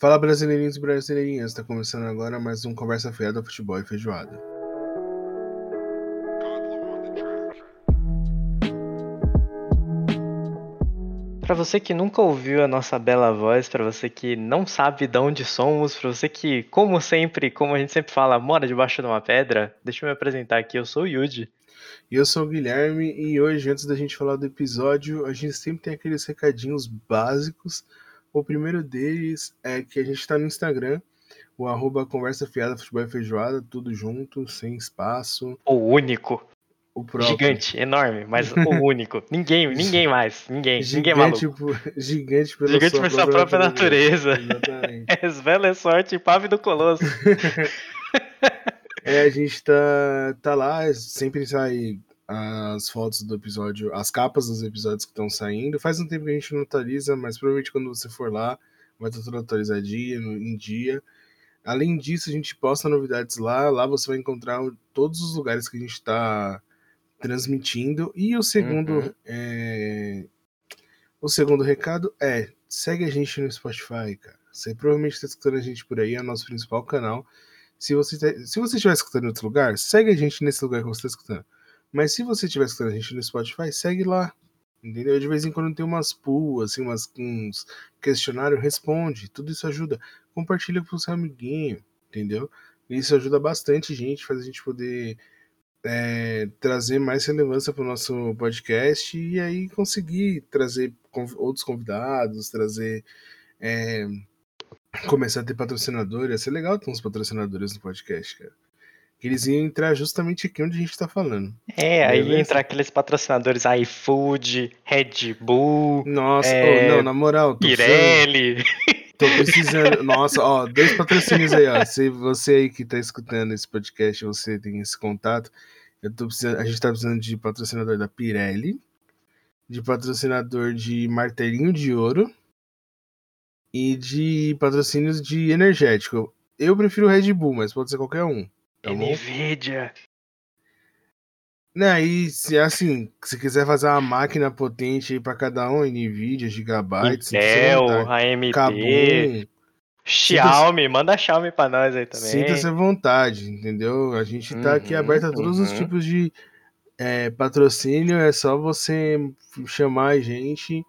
Fala brasileirinhos e brasileirinhas, está começando agora mais um Conversa Fiada Futebol e Feijoada. Para você que nunca ouviu a nossa bela voz, para você que não sabe de onde somos, para você que, como sempre, como a gente sempre fala, mora debaixo de uma pedra, deixa eu me apresentar aqui, eu sou o Yuji. E eu sou o Guilherme, e hoje, antes da gente falar do episódio, a gente sempre tem aqueles recadinhos básicos. O primeiro deles é que a gente está no Instagram, o arroba Conversa Fiada Futebol e Feijoada, tudo junto, sem espaço. O único. O próprio. Gigante, enorme, mas o único. Ninguém, ninguém mais. Ninguém, ninguém Gigante, maluco. por, gigante pela Gigante sua por sua própria natureza. Exatamente. Esvela é sorte, pave do colosso. É, a gente tá, tá lá, sempre sai as fotos do episódio, as capas dos episódios que estão saindo. Faz um tempo que a gente não atualiza, mas provavelmente quando você for lá, vai estar tudo atualizadinho, em dia. Além disso, a gente posta novidades lá. Lá você vai encontrar todos os lugares que a gente está transmitindo. E o segundo, Uhum. é, o segundo recado é: segue a gente no Spotify, cara. Você provavelmente está escutando a gente por aí, é o nosso principal canal. Se você, tá- se você estiver escutando em outro lugar, segue a gente nesse lugar que você está escutando. Mas se você estiver escutando a gente no Spotify, segue lá. Entendeu? De vez em quando tem umas pools, assim, umas, uns questionários, responde. Tudo isso ajuda. Compartilha com o seu amiguinho, entendeu? Isso ajuda bastante gente, faz a gente poder é, trazer mais relevância para o nosso podcast e aí conseguir trazer conv- outros convidados, trazer. é, começar a ter patrocinador. Ia ser legal ter uns patrocinadores no podcast, cara. Que eles iam entrar justamente aqui onde a gente tá falando. É, aí Beleza. entra aqueles patrocinadores iFood, Red Bull, Nossa, É, ô, não, na moral, tô precisando, Pirelli. tô precisando. Nossa, ó, dois patrocínios aí, ó. Se você aí que tá escutando esse podcast, você tem esse contato, eu tô precisando, a gente tá precisando de patrocinador da Pirelli, de patrocinador de martelinho de ouro e de patrocínios de energético. Eu prefiro Red Bull, mas pode ser qualquer um. Tá bom? Nvidia. Né, e se assim, se quiser fazer uma máquina potente aí pra cada um, Nvidia, Gigabytes, Intel. AMD, Kabum, Xiaomi, manda Xiaomi pra nós aí também. sinta-se à vontade, entendeu? A gente tá aqui Uhum, aberto a todos os uhum. tipos de é, patrocínio, é só você chamar a gente.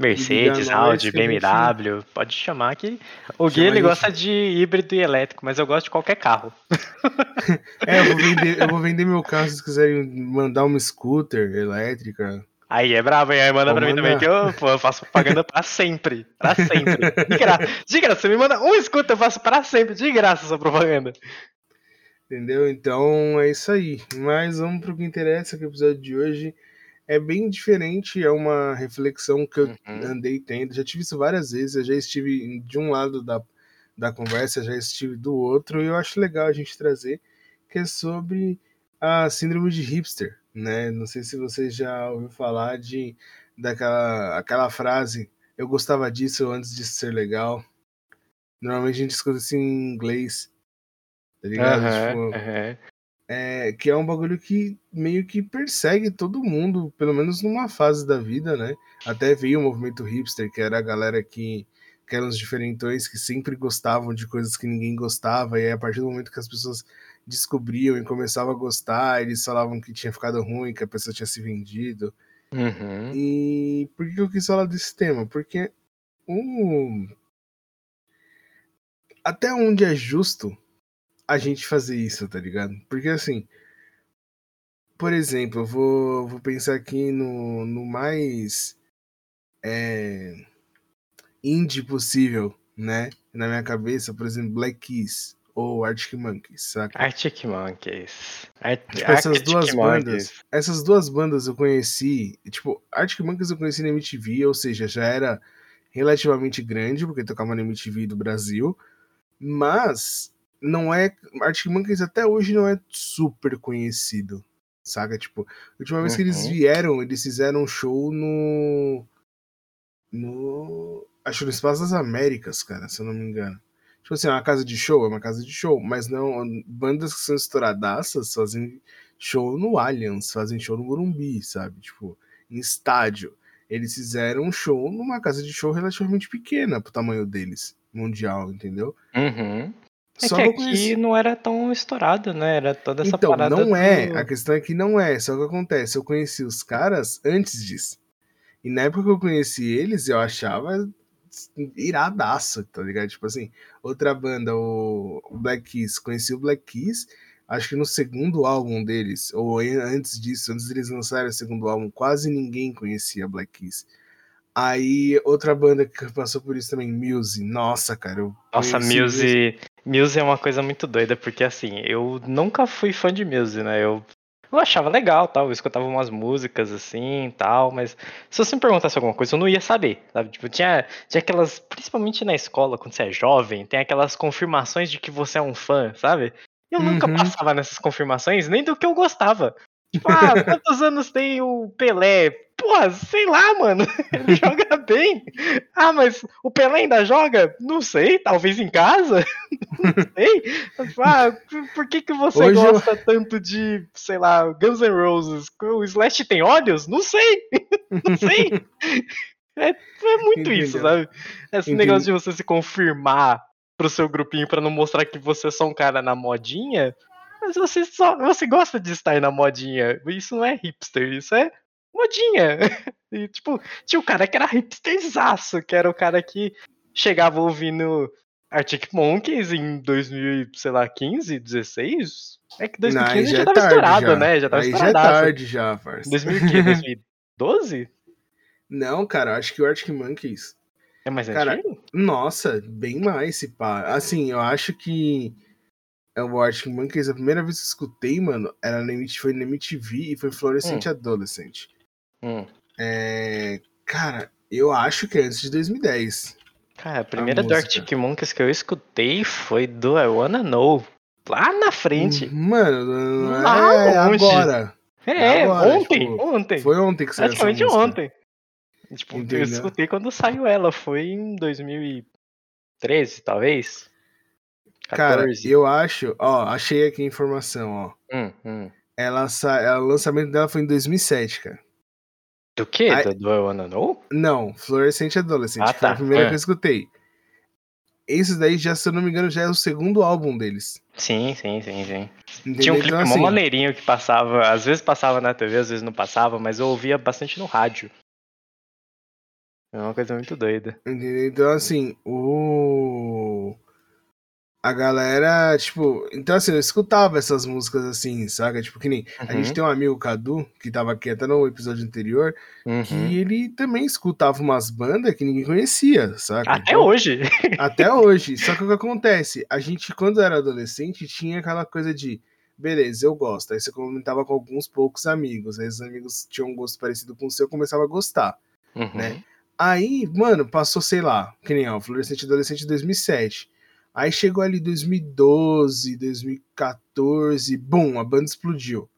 Mercedes, Audi, gente- BMW, pode chamar que o Gui ele gosta de híbrido e elétrico, mas eu gosto de qualquer carro. É, eu vou vender, eu vou vender meu carro se vocês quiserem mandar uma scooter elétrica. Aí é brabo, hein? Aí manda Vou pra mim também que eu, pô, eu faço propaganda pra sempre. Pra sempre. De graça. De graça. Você me manda um escuta, eu faço pra sempre. De graça essa propaganda. Entendeu? Então é isso aí. Mas vamos pro que interessa, que o episódio de hoje é bem diferente, é uma reflexão que eu Uhum. andei tendo. Já tive isso várias vezes, eu já estive de um lado da, da conversa, já estive do outro, e eu acho legal a gente trazer, que é sobre a síndrome de hipster, né? Não sei se você já ouviu falar de daquela aquela frase, eu gostava disso antes de ser legal. Normalmente a gente escuta isso em inglês. Tá ligado? Tipo, aham. É, que é um bagulho que meio que persegue todo mundo, pelo menos numa fase da vida, né? Até veio o movimento hipster, que era a galera que, que eram os diferentões, que sempre gostavam de coisas que ninguém gostava, e aí a partir do momento que as pessoas descobriam e começavam a gostar, eles falavam que tinha ficado ruim, que a pessoa tinha se vendido. Uhum. E por que eu quis falar desse tema? Porque o... até onde é justo a gente fazer isso, tá ligado? Porque assim, por exemplo, eu vou, vou pensar aqui no, no mais é, indie possível, né? Na minha cabeça, por exemplo, Black Keys ou Arctic Monkeys, saca? Arctic Monkeys. Ar Tipo, essas Arctic duas Monkeys. bandas, essas duas bandas eu conheci, tipo, Arctic Monkeys eu conheci na MTV, ou seja, já era relativamente grande, porque tocava na MTV do Brasil, mas não é, Arctic até hoje não é super conhecido, saca? Tipo, a última vez que eles Uhum. vieram, eles fizeram um show no no acho no Espaço das Américas, cara, se eu não me engano. Tipo assim, é uma casa de show, é uma casa de show, mas não. Bandas que são estouradaças fazem show no Allianz, fazem show no Morumbi, sabe? Tipo, em estádio. Eles fizeram um show numa casa de show relativamente pequena pro tamanho deles. mundial, entendeu? Uhum. É Só que aqui não era tão estourado, né? Era toda essa então, parada. Não é. A questão é que não é. Só que acontece. Eu conheci os caras antes disso. E na época que eu conheci eles, eu achava iradaço, tá ligado? Tipo assim, outra banda, o Black Keys, conheci o Black Keys, acho que no segundo álbum deles, ou antes disso, antes deles lançarem o segundo álbum, quase ninguém conhecia Black Keys. Aí, outra banda que passou por isso também, Muse. Nossa, cara, eu Nossa, Muse, Muse é uma coisa muito doida, porque assim, eu nunca fui fã de Muse, né? Eu eu achava legal, tal, eu escutava umas músicas assim, tal, mas se você me perguntasse alguma coisa, eu não ia saber, sabe? Tipo, tinha, tinha aquelas, principalmente na escola, quando você é jovem, tem aquelas confirmações de que você é um fã, sabe? Eu uhum. nunca passava nessas confirmações, nem do que eu gostava. Tipo, ah, quantos anos tem o Pelé? Porra, sei lá, mano. Ele joga bem. Ah, mas o Pelé ainda joga? Não sei, talvez em casa. Não sei. Ah, por que, que você Hoje gosta eu... tanto de, sei lá, Guns N' Roses? O Slash tem olhos? Não sei. Não sei. É, é muito Entendeu. isso, sabe? Esse Entendi. negócio de você se confirmar pro seu grupinho para não mostrar que você é só um cara na modinha. Mas você só você gosta de estar na modinha. Isso não é hipster, isso é modinha. E, tipo, tinha o cara que era hipsterzaço, que era o cara que chegava ouvindo Arctic Monkeys em 2015, 16? É que 2015 não, já, já é tava estourado, já. né? Já tava aí já é tarde já, parça. 2015, 2012? Não, cara, acho que o Arctic Monkeys. É mais cara, antigo? Nossa, bem mais, se pá. Assim, eu acho que é o Arctic Monkeys, a primeira vez que eu escutei, mano, era na MTV, foi na MTV e foi Fluorescente hum. Adolescente. Hum. É, cara, eu acho que é antes de 2010. Cara, a primeira a do Arctic Monkeys que eu escutei foi do I Wanna Know. Lá na frente. Mano, lá é longe. agora. É, é agora, ontem, tipo, ontem. Foi ontem que saiu Praticamente ontem. Tipo, Entendeu? eu escutei quando saiu ela, foi em 2013, talvez. 14. Cara, eu acho, ó, achei aqui a informação, ó. Hum, hum. Ela, sa... o lançamento dela foi em 2007, cara. Do que? Do, do I Wanna Know? Não, Fluorescente Adolescente. Ah, tá. Foi a primeira é. que eu escutei. Esse daí, já, se eu não me engano, já é o segundo álbum deles. Sim, sim, sim, sim. Entendeu? Tinha um clipe então, assim, maneirinho que passava, às vezes passava na TV, às vezes não passava, mas eu ouvia bastante no rádio. É uma coisa muito doida. Entendeu? Então, assim, o a galera, tipo, então assim, eu escutava essas músicas assim, saca? Tipo, que nem uhum. a gente uhum. tem um amigo, Cadu, que tava aqui até no episódio anterior, uhum. que ele também escutava umas bandas que ninguém conhecia, saca? Até então, hoje. Até hoje. Só que o que acontece? A gente, quando era adolescente, tinha aquela coisa de, beleza, eu gosto. Aí você comentava com alguns poucos amigos, aí os amigos tinham um gosto parecido com o seu, eu começava a gostar, uhum. né? Aí, mano, passou, sei lá, que nem ó, o Fluorescente Adolescente de 2007. Aí chegou ali 2012, 2014, bum, a banda explodiu.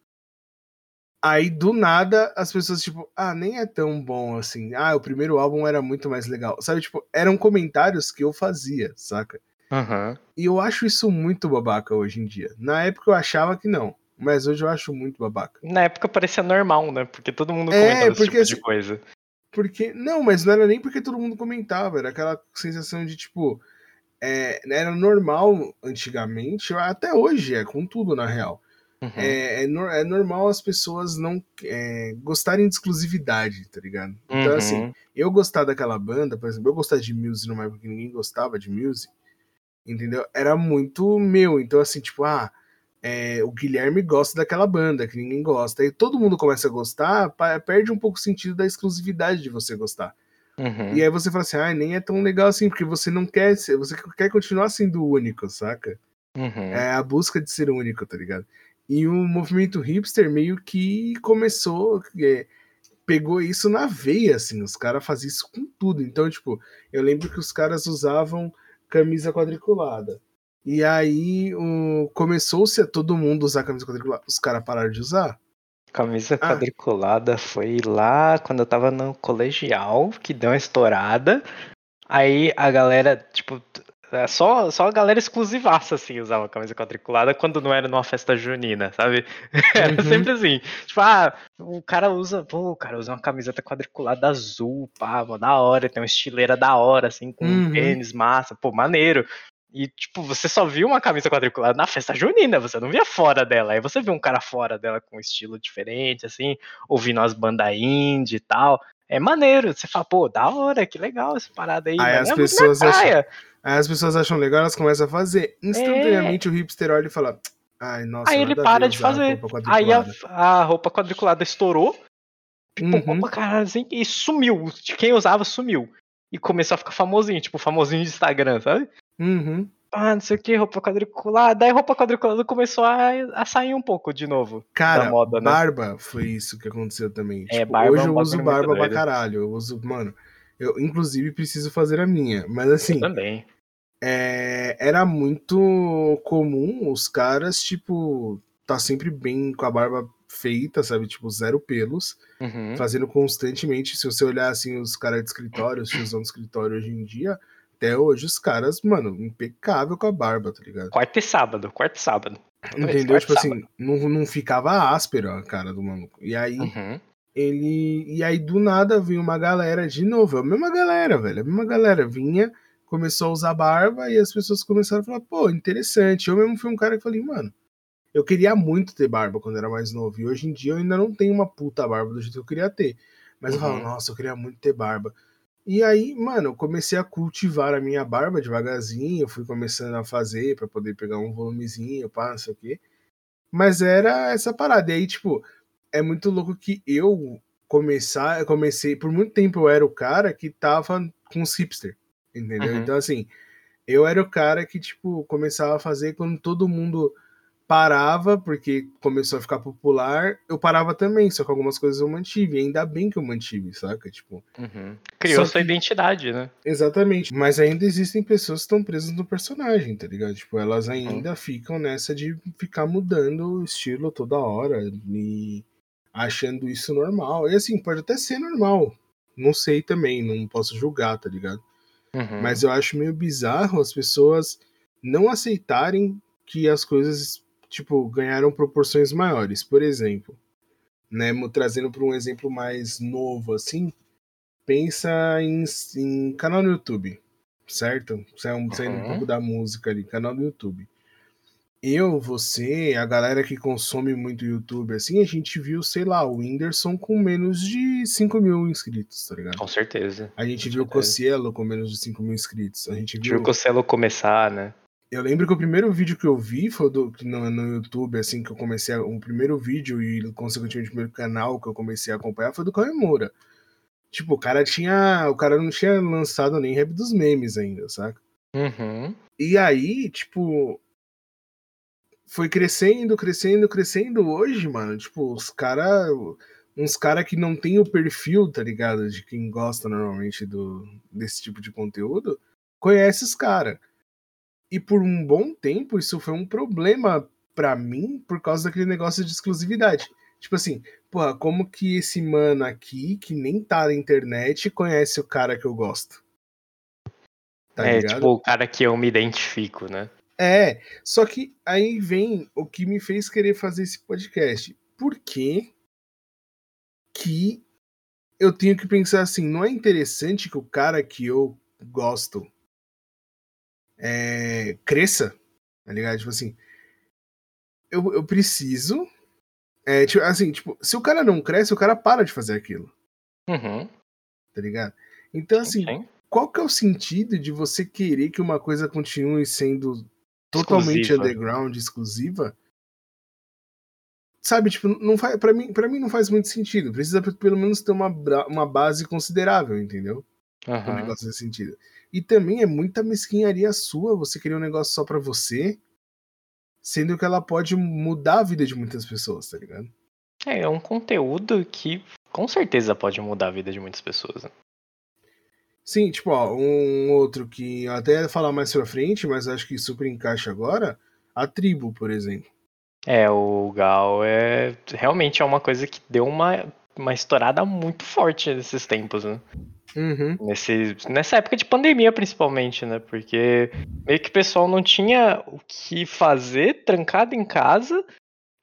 Aí do nada as pessoas, tipo, ah, nem é tão bom assim. Ah, o primeiro álbum era muito mais legal. Sabe, tipo, eram comentários que eu fazia, saca? Uhum. E eu acho isso muito babaca hoje em dia. Na época eu achava que não, mas hoje eu acho muito babaca. Na época parecia normal, né? Porque todo mundo é, comentava porque, esse tipo de coisa. Porque, não, mas não era nem porque todo mundo comentava, era aquela sensação de tipo, é, era normal antigamente, até hoje é, com tudo na real. Uhum. É, é, é, normal as pessoas não é, gostarem de exclusividade, tá ligado? Então, assim, uhum. assim, eu gostar daquela banda, por exemplo, eu gostar de Muse numa época que ninguém gostava de Muse, entendeu? Era muito meu. Então, assim, tipo, ah, é, o Guilherme gosta daquela banda que ninguém gosta. E todo mundo começa a gostar, perde um pouco o sentido da exclusividade de você gostar. Uhum. E aí você fala assim, ah, nem é tão legal assim, porque você não quer ser, você quer continuar sendo único, saca? Uhum. É a busca de ser único, tá ligado? E o movimento hipster meio que começou, é, pegou isso na veia, assim, os caras faziam isso com tudo. Então, tipo, eu lembro que os caras usavam camisa quadriculada. E aí começou-se a todo mundo usar camisa quadriculada. Os caras pararam de usar. Camisa ah. quadriculada foi lá quando eu tava no colegial, que deu uma estourada. Aí a galera, tipo, é, só, só a galera exclusivaça, assim, usava camisa quadriculada quando não era numa festa junina, sabe? Era Uhum. sempre assim. Tipo, ah, o cara usa, pô, o cara usa uma camiseta quadriculada azul, pá, mó da hora, tem uma estileira da hora, assim, com Uhum. um tênis massa, pô, maneiro. E, tipo, você só viu uma camisa quadriculada na festa junina, você não via fora dela. Aí você viu um cara fora dela com um estilo diferente, assim, ouvindo as bandas indie e tal. É maneiro, você fala, pô, da hora, que legal essa parada aí. Aí as é pessoas acham-. Aí as pessoas acham legal, elas começam a fazer. Instantaneamente o hipster olha e fala: Ai, nossa, É. Aí ele a para de fazer. roupa Aí a, quadriculada." a roupa quadriculada estourou, pipocou Uhum. caralho assim, e sumiu. Quem usava sumiu. E começou a ficar famosinho, tipo, famosinho de Instagram, sabe? Uhum. Ah, não sei o que, roupa quadriculada. Aí roupa quadriculada começou a, a sair um pouco de novo. Cara, da moda, né? barba foi isso que aconteceu também. É, Tipo, barba hoje é um eu uso barba pra caralho. Eu uso, mano, eu inclusive preciso fazer a minha. Mas assim, Também. é, era muito comum os caras, tipo, tá sempre bem com a barba feita, sabe? Tipo, zero pelos, Uhum. fazendo constantemente. Se você olhar assim, os caras de escritório, os tiozão de escritório hoje em dia, até hoje os caras, mano, impecável com a barba, tá ligado? Quarta e sábado, quarta e sábado. Entendeu? Tipo assim, não, não ficava áspero a cara do maluco. E aí. Uhum. ele. E aí, do nada, veio uma galera de novo. É a mesma galera, velho. A mesma galera vinha, começou a usar barba e as pessoas começaram a falar, pô, interessante. Eu mesmo fui um cara que falei, mano, eu queria muito ter barba quando era mais novo. E hoje em dia eu ainda não tenho uma puta barba do jeito que eu queria ter. Mas eu falo, Uhum. nossa, eu queria muito ter barba. E aí, mano, eu comecei a cultivar a minha barba devagarzinho. Eu fui começando a fazer pra poder pegar um volumezinho, pá, não sei o quê. Mas era essa parada. E aí, tipo, é muito louco que eu começar, eu comecei, por muito tempo eu era o cara que tava com os hipster, entendeu? Uhum. Então, assim, eu era o cara que, tipo, começava a fazer quando todo mundo parava, porque começou a ficar popular, eu parava também, só que algumas coisas eu mantive, ainda bem que eu mantive, saca? Tipo, Uhum. Criou sua que- identidade, né? Exatamente. Mas ainda existem pessoas que estão presas no personagem, tá ligado? Tipo, elas Uhum. ainda ficam nessa de ficar mudando o estilo toda hora e achando isso normal. E assim, pode até ser normal. Não sei também, não posso julgar, tá ligado? Uhum. Mas eu acho meio bizarro as pessoas não aceitarem que as coisas, tipo, ganharam proporções maiores. Por exemplo, né, trazendo para um exemplo mais novo, assim, pensa em, em canal no YouTube, certo? Saindo saindo um Uhum. pouco da música ali, canal no YouTube. Eu, você, a galera que consome muito YouTube, assim, a gente viu, sei lá, o Whindersson com menos de 5 mil inscritos, tá ligado? Com certeza. A gente Com viu o certeza. Cossielo com menos de 5 mil inscritos. A gente Viu viu. o Cosselo começar, né? Eu lembro que o primeiro vídeo que eu vi foi do, que no, no YouTube, assim, que eu comecei. A, o primeiro vídeo e, consequentemente, o primeiro canal que eu comecei a acompanhar foi do Cauê Moura. Tipo, o cara tinha. O cara não tinha lançado nem rap dos memes ainda, saca? Uhum. E aí, tipo. Foi crescendo, crescendo, crescendo. Hoje, mano, tipo, os caras. Uns caras que não tem o perfil, tá ligado? De quem gosta normalmente do, desse tipo de conteúdo, conhece os caras. E por um bom tempo, isso foi um problema pra mim por causa daquele negócio de exclusividade. Tipo assim, porra, como que esse mano aqui, que nem tá na internet, conhece o cara que eu gosto? Tá é, ligado? tipo, o cara que eu me identifico, né? É, só que aí vem o que me fez querer fazer esse podcast. Por que que eu tenho que pensar assim, não é interessante que o cara que eu gosto é, cresça? Tá ligado? Tipo assim, eu, eu preciso. É, tipo, assim, tipo, se o cara não cresce, o cara para de fazer aquilo, Uhum. tá ligado? Então, assim, Sim. qual que é o sentido de você querer que uma coisa continue sendo totalmente Exclusiva. underground, exclusiva? Sabe, tipo, não faz, para mim, para mim não faz muito sentido. Precisa pelo menos ter uma, uma base considerável, entendeu? Um Uhum. negócio nesse sentido. E também é muita mesquinharia sua você querer um negócio só pra você, sendo que ela pode mudar a vida de muitas pessoas, tá ligado? É, é um conteúdo que com certeza pode mudar a vida de muitas pessoas. né? Sim, tipo, ó, um outro que eu até ia falar mais pra frente, mas acho que super encaixa agora, a tribo, por exemplo. É, o Gal é realmente é uma coisa que deu uma, uma estourada muito forte nesses tempos, né? Uhum. Nesse, nessa época de pandemia, principalmente, né? Porque meio que o pessoal não tinha o que fazer, trancado em casa,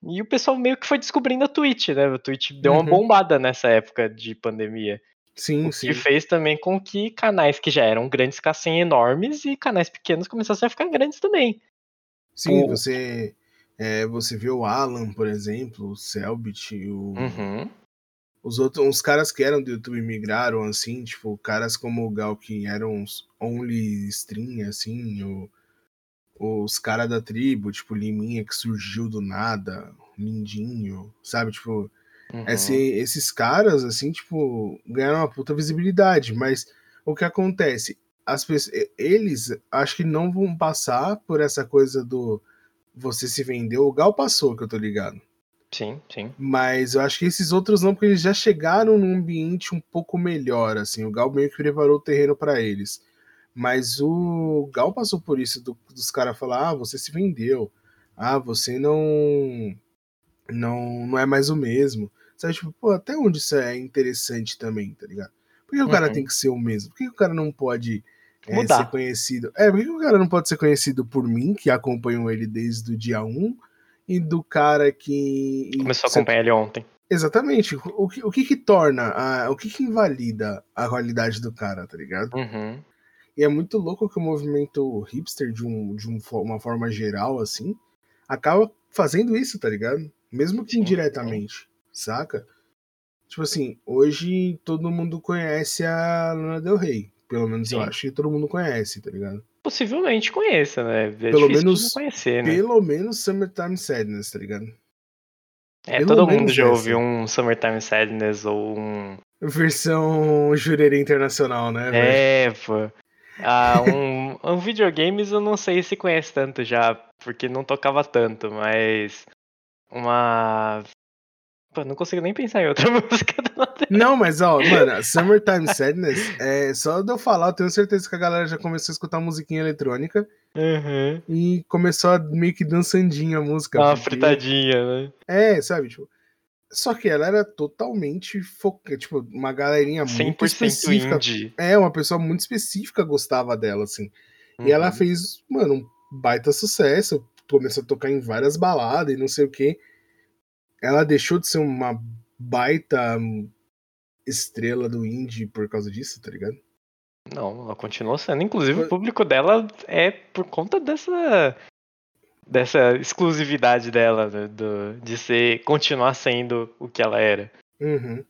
e o pessoal meio que foi descobrindo a Twitch, né? A Twitch deu uma Uhum. bombada nessa época de pandemia. Sim, O sim. que fez também com que canais que já eram grandes ficassem enormes e canais pequenos começassem a ficar grandes também. Sim, O- você. é, você vê o Alan, por exemplo, o Selbit, o, Uhum. Os outros, uns caras que eram do YouTube migraram, assim, tipo, caras como o Gal que eram uns only stream, assim, o, os caras da tribo, tipo, Liminha que surgiu do nada, Lindinho, sabe, tipo, uhum. esse- esses caras, assim, tipo, ganharam uma puta visibilidade, mas o que acontece? As pessoas, eles acho que não vão passar por essa coisa do você se vendeu. O Gal passou, que eu tô ligado. Sim, sim. Mas eu acho que esses outros não, porque eles já chegaram num ambiente um pouco melhor, assim. O Gal meio que preparou o terreno para eles. Mas o Gal passou por isso, do- dos caras falar, ah, você se vendeu. Ah, você não, não não é mais o mesmo. Sabe, tipo, pô, até onde isso é interessante também, tá ligado? Por que o cara Uhum. tem que ser o mesmo? Por que o cara não pode é, ser conhecido? É, por que o cara não pode ser conhecido por mim, que acompanho ele desde o dia 1, e do cara que. Começou a acompanhar ele ontem. Exatamente. O que, o que que torna, a, o que que invalida a qualidade do cara, tá ligado? Uhum. E é muito louco que o movimento hipster, de, um, de um uma forma geral, assim, acaba fazendo isso, tá ligado? Mesmo que indiretamente, saca? Tipo assim, hoje todo mundo conhece a Lana Del Rey. Pelo menos eu Sim. acho que todo mundo conhece, tá ligado? Possivelmente conheça, né? É Pelo menos- conhecer, né? Pelo menos Summertime Sadness, tá ligado? É, pelo todo mundo já essa. ouviu um Summertime Sadness ou um. Versão jurerê internacional, né? É, pô. Ah, um, um videogames eu não sei se conhece tanto já, porque não tocava tanto, mas. Uma. Pô, não consigo nem pensar em outra música Não, mas ó, mano, Summertime Sadness, é, só de eu falar, eu tenho certeza que a galera já começou a escutar musiquinha eletrônica Uhum. e começou a meio que dançandinha a música. Uma porque- fritadinha, né? É, sabe, tipo. Só que ela era totalmente focada, tipo, uma galerinha muito 100% específica. indie. É, uma pessoa muito específica gostava dela, assim. E ela Uhum. fez, mano, um baita sucesso. Começou a tocar em várias baladas e não sei o que. Ela deixou de ser uma baita estrela do indie por causa disso, tá ligado? Não, ela continuou sendo. Inclusive, o público dela é por conta dessa dessa exclusividade dela, né, do, de ser continuar sendo o que ela era. Uhum.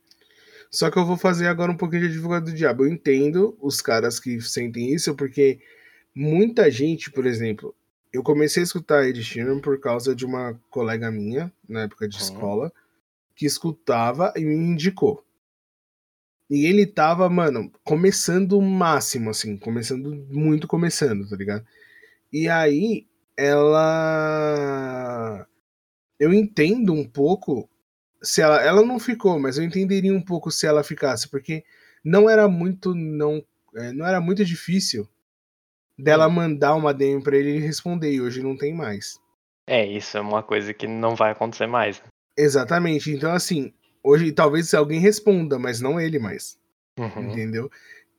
Só que eu vou fazer agora um pouquinho de advogado do diabo. Eu entendo os caras que sentem isso, porque muita gente, por exemplo, eu comecei a escutar Ed Sheeran por causa de uma colega minha, na época de Uhum. escola, que escutava e me indicou. E ele tava, mano, começando o máximo, assim, começando muito começando, tá ligado? E aí, ela. Eu entendo um pouco se ela. Ela não ficou, mas eu entenderia um pouco se ela ficasse, porque não era muito. Não, é, não era muito difícil dela Hum. mandar uma DM pra ele e ele responder, e hoje não tem mais. É, isso é uma coisa que não vai acontecer mais. Exatamente. Então, assim, hoje talvez alguém responda, mas não ele mais. Uhum. Entendeu?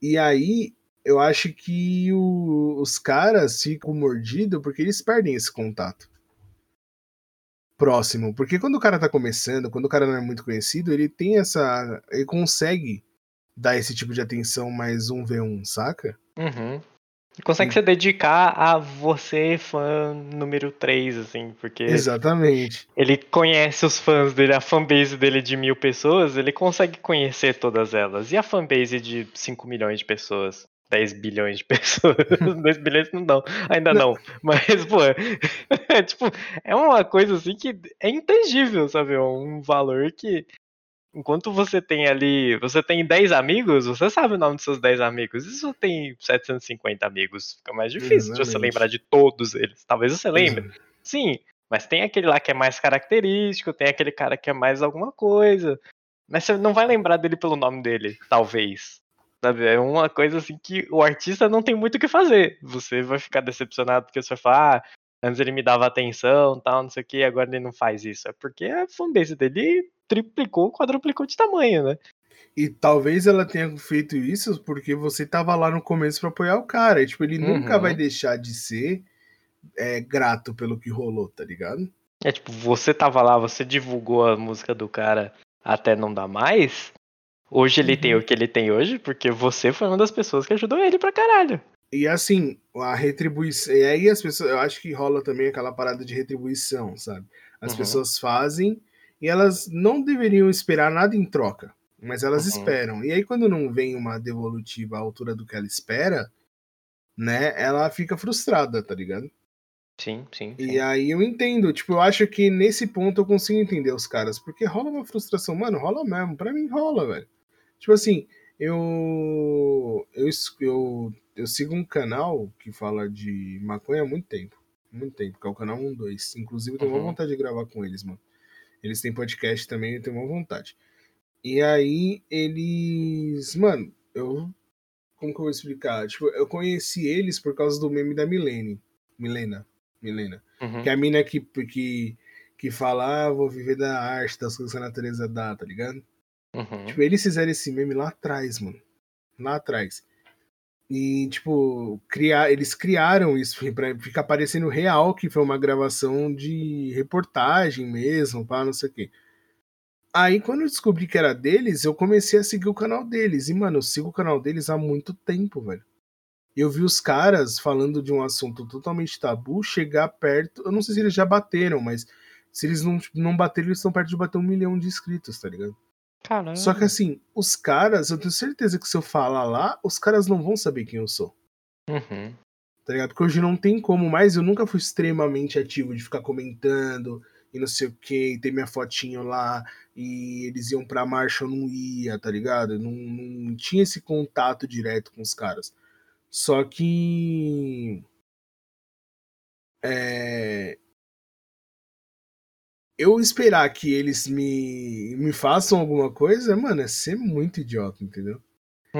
E aí, eu acho que o- os caras ficam mordidos porque eles perdem esse contato próximo. Porque quando o cara tá começando, quando o cara não é muito conhecido, ele tem essa. Ele consegue dar esse tipo de atenção mais um V1, saca? Uhum. Consegue se dedicar a você, fã número 3, assim, porque Exatamente. ele conhece os fãs dele, a fanbase dele de mil pessoas, ele consegue conhecer todas elas. E a fanbase de 5 milhões de pessoas? 10 bilhões de pessoas. 2 bilhões não dão, ainda não. Mas, pô, é tipo, é uma coisa assim que é intangível, sabe? É um valor que. Enquanto você tem ali. Você tem 10 amigos, você sabe o nome dos seus 10 amigos. E se você tem 750 amigos, fica mais difícil de você Exatamente. lembrar de todos eles. Talvez você lembre. Sim, mas tem aquele lá que é mais característico, tem aquele cara que é mais alguma coisa. Mas você não vai lembrar dele pelo nome dele, talvez. Sabe? É uma coisa assim que o artista não tem muito o que fazer. Você vai ficar decepcionado porque você vai falar, ah, antes ele me dava atenção, tal, não sei o que, agora ele não faz isso. É porque a fanbase dele triplicou, quadruplicou de tamanho, né? E talvez ela tenha feito isso porque você tava lá no começo pra apoiar o cara. E, tipo, ele nunca Uhum. vai deixar de ser é, grato pelo que rolou, tá ligado? É tipo, você tava lá, você divulgou a música do cara até não dar mais. Hoje ele tem Uhum. o que ele tem hoje, porque você foi uma das pessoas que ajudou ele pra caralho. E assim, a retribuição. E aí as pessoas. Eu acho que rola também aquela parada de retribuição, sabe? As Uhum. pessoas fazem e elas não deveriam esperar nada em troca. Mas elas Uhum. esperam. E aí, quando não vem uma devolutiva à altura do que ela espera, né? Ela fica frustrada, tá ligado? Sim, sim. E sim. aí eu entendo, tipo, eu acho que nesse ponto eu consigo entender os caras, porque rola uma frustração, mano, rola mesmo, pra mim rola, velho. Tipo assim, eu eu, eu eu sigo um canal que fala de maconha há muito tempo, muito tempo, que é o canal 12. Inclusive eu tenho uma Uhum. vontade de gravar com eles, mano. Eles têm podcast também, eu tenho uma vontade. E aí eles, mano, eu como que eu vou explicar? Tipo, eu conheci eles por causa do meme da Milene, Milena, Milena. Uhum. Que é a mina que, que, que fala, ah, vou viver da arte, das coisas que a natureza dá, tá ligado? Uhum. Tipo, eles fizeram esse meme lá atrás, mano. Lá atrás. E, tipo, criar, eles criaram isso pra ficar parecendo real, que foi uma gravação de reportagem mesmo, pá, não sei o quê. Aí, quando eu descobri que era deles, eu comecei a seguir o canal deles. E, mano, eu sigo o canal deles há muito tempo, velho. Eu vi os caras falando de um assunto totalmente tabu chegar perto. Eu não sei se eles já bateram, mas se eles não, não bateram, eles estão perto de bater um milhão de inscritos, tá ligado? Caralho. Só que assim, os caras, eu tenho certeza que se eu falar lá, os caras não vão saber quem eu sou. Uhum. Tá ligado? Porque hoje não tem como mais, eu nunca fui extremamente ativo de ficar comentando e não sei o que, ter minha fotinho lá, e eles iam pra marcha, eu não ia, tá ligado? Eu não, não tinha esse contato direto com os caras. Só que. É, eu esperar que eles me, me façam alguma coisa, mano, é ser muito idiota, entendeu?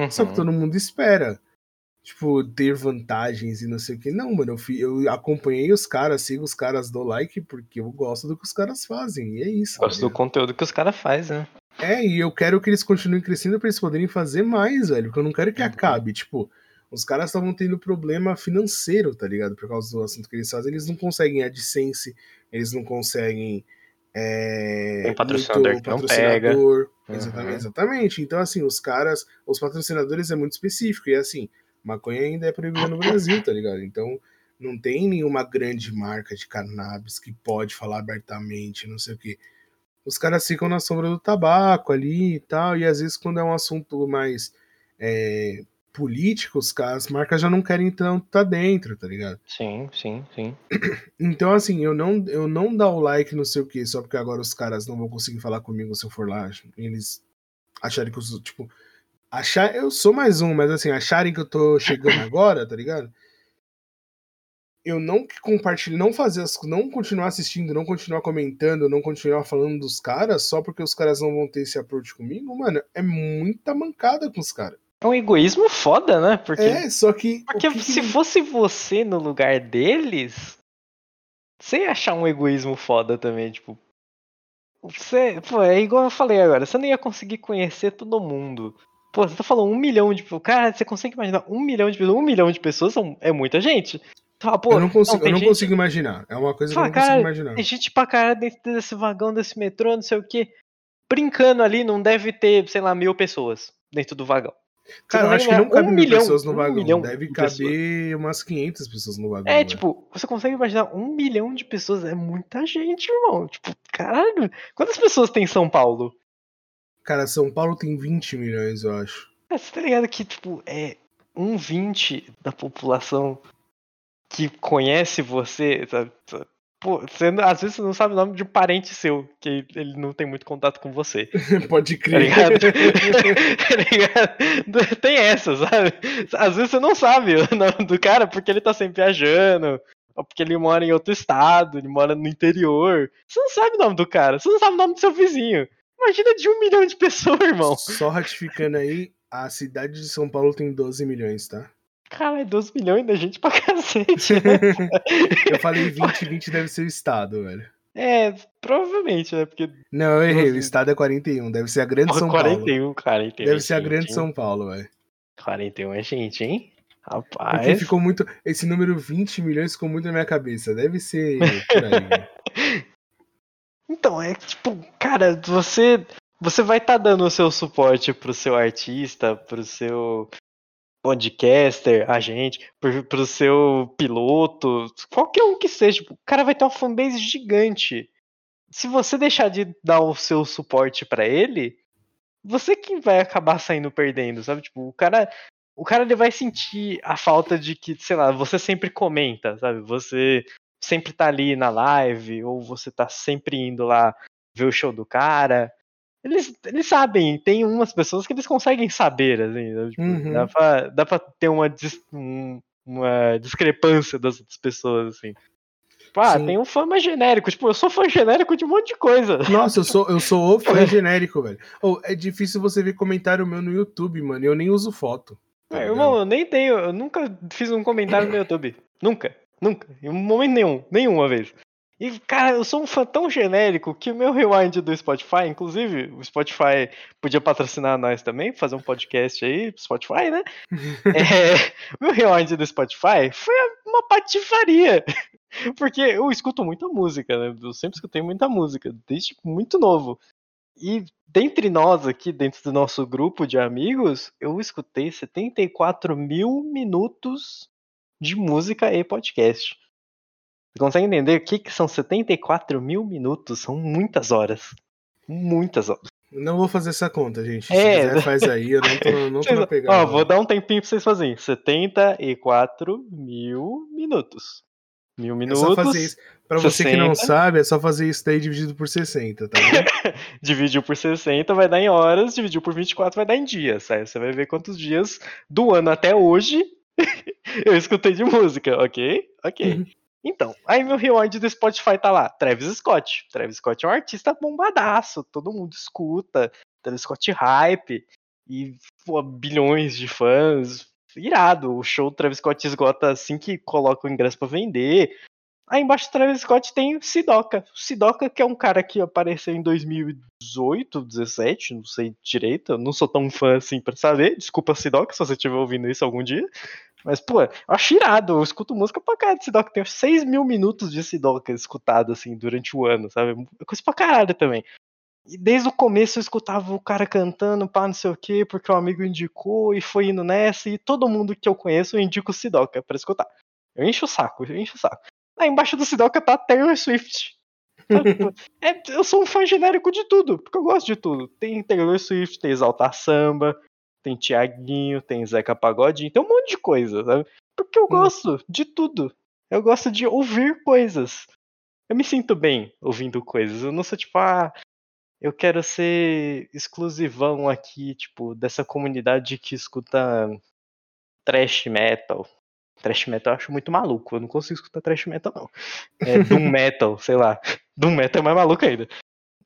Só que Uhum. todo mundo espera. Tipo, ter vantagens e não sei o que. Não, mano, eu, fui- eu acompanhei os caras, sigo os caras, dou like, porque eu gosto do que os caras fazem. E é isso. Gosto do conteúdo que os caras fazem, né? É, e eu quero que eles continuem crescendo pra eles poderem fazer mais, velho. Porque eu não quero que Uhum. acabe. Tipo, os caras estavam tendo problema financeiro, tá ligado? Por causa do assunto que eles fazem. Eles não conseguem AdSense, eles não conseguem. É, Tem patrocinador muito que não pega. patrocinador. Uhum. Exatamente, exatamente. Então, assim, os caras, os patrocinadores é muito específico. E assim, maconha ainda é proibida no Brasil, tá ligado? Então, não tem nenhuma grande marca de cannabis que pode falar abertamente, não sei o quê. Os caras ficam na sombra do tabaco ali e tal, e às vezes quando é um assunto mais é, político, os caras, as marcas já não querem tanto tá dentro, tá ligado? Sim, sim, sim. Então, assim, eu não, eu não dar o like, não sei o que, só porque agora os caras não vão conseguir falar comigo se eu for lá. Eles acharem que eu sou, tipo. Achar, eu sou mais um, mas assim, acharem que eu tô chegando agora, tá ligado? Eu não compartilho, não fazer as não continuar assistindo, não continuar comentando, não continuar falando dos caras só porque os caras não vão ter esse approach comigo, mano, é muita mancada com os caras. É um egoísmo foda, né? Porque, É, só que. porque que que se não- fosse você no lugar deles, você ia achar um egoísmo foda também, tipo. Você, pô, é igual eu falei agora, você não ia conseguir conhecer todo mundo. Pô, você tá falando um milhão de pessoas. Cara, você consegue imaginar um milhão de pessoas? Um milhão de pessoas são, é muita gente. Tá, pô, eu não consigo, tem eu não gente- consigo imaginar. É uma coisa Fala, que eu não consigo cara, imaginar. Tem gente pra caralho dentro desse vagão, desse metrô, não sei o que. Brincando ali, não deve ter, sei lá, mil pessoas dentro do vagão. Cara, eu acho que não cabe um mil milhão, pessoas no um vagão. Deve de caber umas 500 pessoas no vagão. É, velho. tipo, você consegue imaginar um milhão de pessoas, é muita gente, irmão. Tipo, caralho. Quantas pessoas tem em São Paulo? Cara, São Paulo tem 20 milhões, eu acho. É, Você tá ligado que, tipo, é um vinte da população que conhece você, sabe? Pô, você, não- às vezes você não sabe o nome de um parente seu, que ele não tem muito contato com você. Pode Tá crer. ligado? Tá ligado? Tem essa, sabe? Às vezes você não sabe o nome do cara porque ele tá sempre viajando, ou porque ele mora em outro estado, ele mora no interior. Você não sabe o nome do cara, você não sabe o nome do seu vizinho. Imagina de um milhão de pessoas, irmão. Só ratificando aí, a cidade de São Paulo tem 12 milhões, tá? Caralho, 12 milhões da gente pra cacete. né? Eu falei 20, 20 deve ser o estado, velho. É, provavelmente, né? Porque. Não, eu errei. O estado é 41. Deve ser a grande São 41, Paulo. 41, Deve ser a grande São Paulo, velho. 41 é gente, hein? Rapaz. Porque ficou muito. Esse número 20 milhões ficou muito na minha cabeça. Deve ser aí. então, é tipo, cara, você. Você vai estar tá dando o seu suporte pro seu artista, pro seu podcaster, agente, pro, pro seu piloto, qualquer um que seja. Tipo, o cara vai ter uma fanbase gigante. Se você deixar de dar o seu suporte para ele, você que vai acabar saindo perdendo, sabe? Tipo, o cara o cara ele vai sentir a falta de que, sei lá, você sempre comenta, sabe? Você sempre tá ali na live, ou você tá sempre indo lá ver o show do cara. Eles, eles sabem, tem umas pessoas que eles conseguem saber, assim, né? tipo, uhum. dá, pra, dá pra ter uma, uma discrepância das outras pessoas, assim. Tipo, ah, Sim. tem um fã mais genérico. Tipo, eu sou fã genérico de um monte de coisa. Nossa, eu sou, eu sou o fã genérico, velho. Oh, é difícil você ver comentário meu no YouTube, mano. Eu nem uso foto. Tá irmão, eu nem tenho. Eu nunca fiz um comentário no YouTube. Nunca. Nunca. Em momento nenhum. Nenhuma vez. E, cara, eu sou um fã tão genérico que o meu rewind do Spotify, inclusive, o Spotify podia patrocinar nós também, fazer um podcast aí Spotify, né? é, meu rewind do Spotify foi uma patifaria. Porque eu escuto muita música, né? Eu sempre escutei muita música, desde muito novo. E dentre nós aqui, dentro do nosso grupo de amigos, eu escutei 74 mil minutos de música e podcast. Você consegue entender o que, que são 74 mil minutos? São muitas horas. Muitas horas. Não vou fazer essa conta, gente. Se é. quiser, faz aí, eu não tô, não tô na pegada. Ó, vou dar um tempinho pra vocês fazerem. 74 mil minutos. Mil minutos. É só fazer isso. Pra 60. você que não sabe, é só fazer isso daí dividido por 60, tá bom? dividiu por 60 vai dar em horas, dividiu por 24 vai dar em dias. Aí você vai ver quantos dias do ano até hoje eu escutei de música, ok? Ok. Uhum. Então, aí meu rewind do Spotify tá lá, Travis Scott. Travis Scott é um artista bombadaço, todo mundo escuta, Travis Scott hype, e pô, bilhões de fãs, irado. O show do Travis Scott esgota assim que coloca o ingresso para vender. Aí embaixo do Travis Scott tem o Sidoca. O Sidoca, que é um cara que apareceu em 2018, 17, não sei direito. Eu não sou tão fã assim pra saber. Desculpa, Sidoca, se você estiver ouvindo isso algum dia. Mas, pô, eu acho irado. Eu escuto música pra caralho de Sidoca. Tenho 6 mil minutos de Sidoca escutado, assim, durante o ano, sabe? É coisa pra caralho também. E desde o começo eu escutava o cara cantando, pá, não sei o quê, porque o amigo indicou e foi indo nessa, e todo mundo que eu conheço eu indico o Sidoca pra escutar. Eu encho o saco, eu encho o saco. Aí embaixo do Sidoca tá Taylor Swift. É, eu sou um fã genérico de tudo, porque eu gosto de tudo. Tem Taylor Swift, tem Exaltar Samba, tem Tiaguinho, tem Zeca Pagodinho, tem um monte de coisa, sabe? Porque eu hum. gosto de tudo. Eu gosto de ouvir coisas. Eu me sinto bem ouvindo coisas. Eu não sou tipo, ah, eu quero ser exclusivão aqui, tipo, dessa comunidade que escuta trash metal. Trash metal eu acho muito maluco, eu não consigo escutar trash metal, não. É Doom metal, sei lá. Doom metal é mais maluco ainda.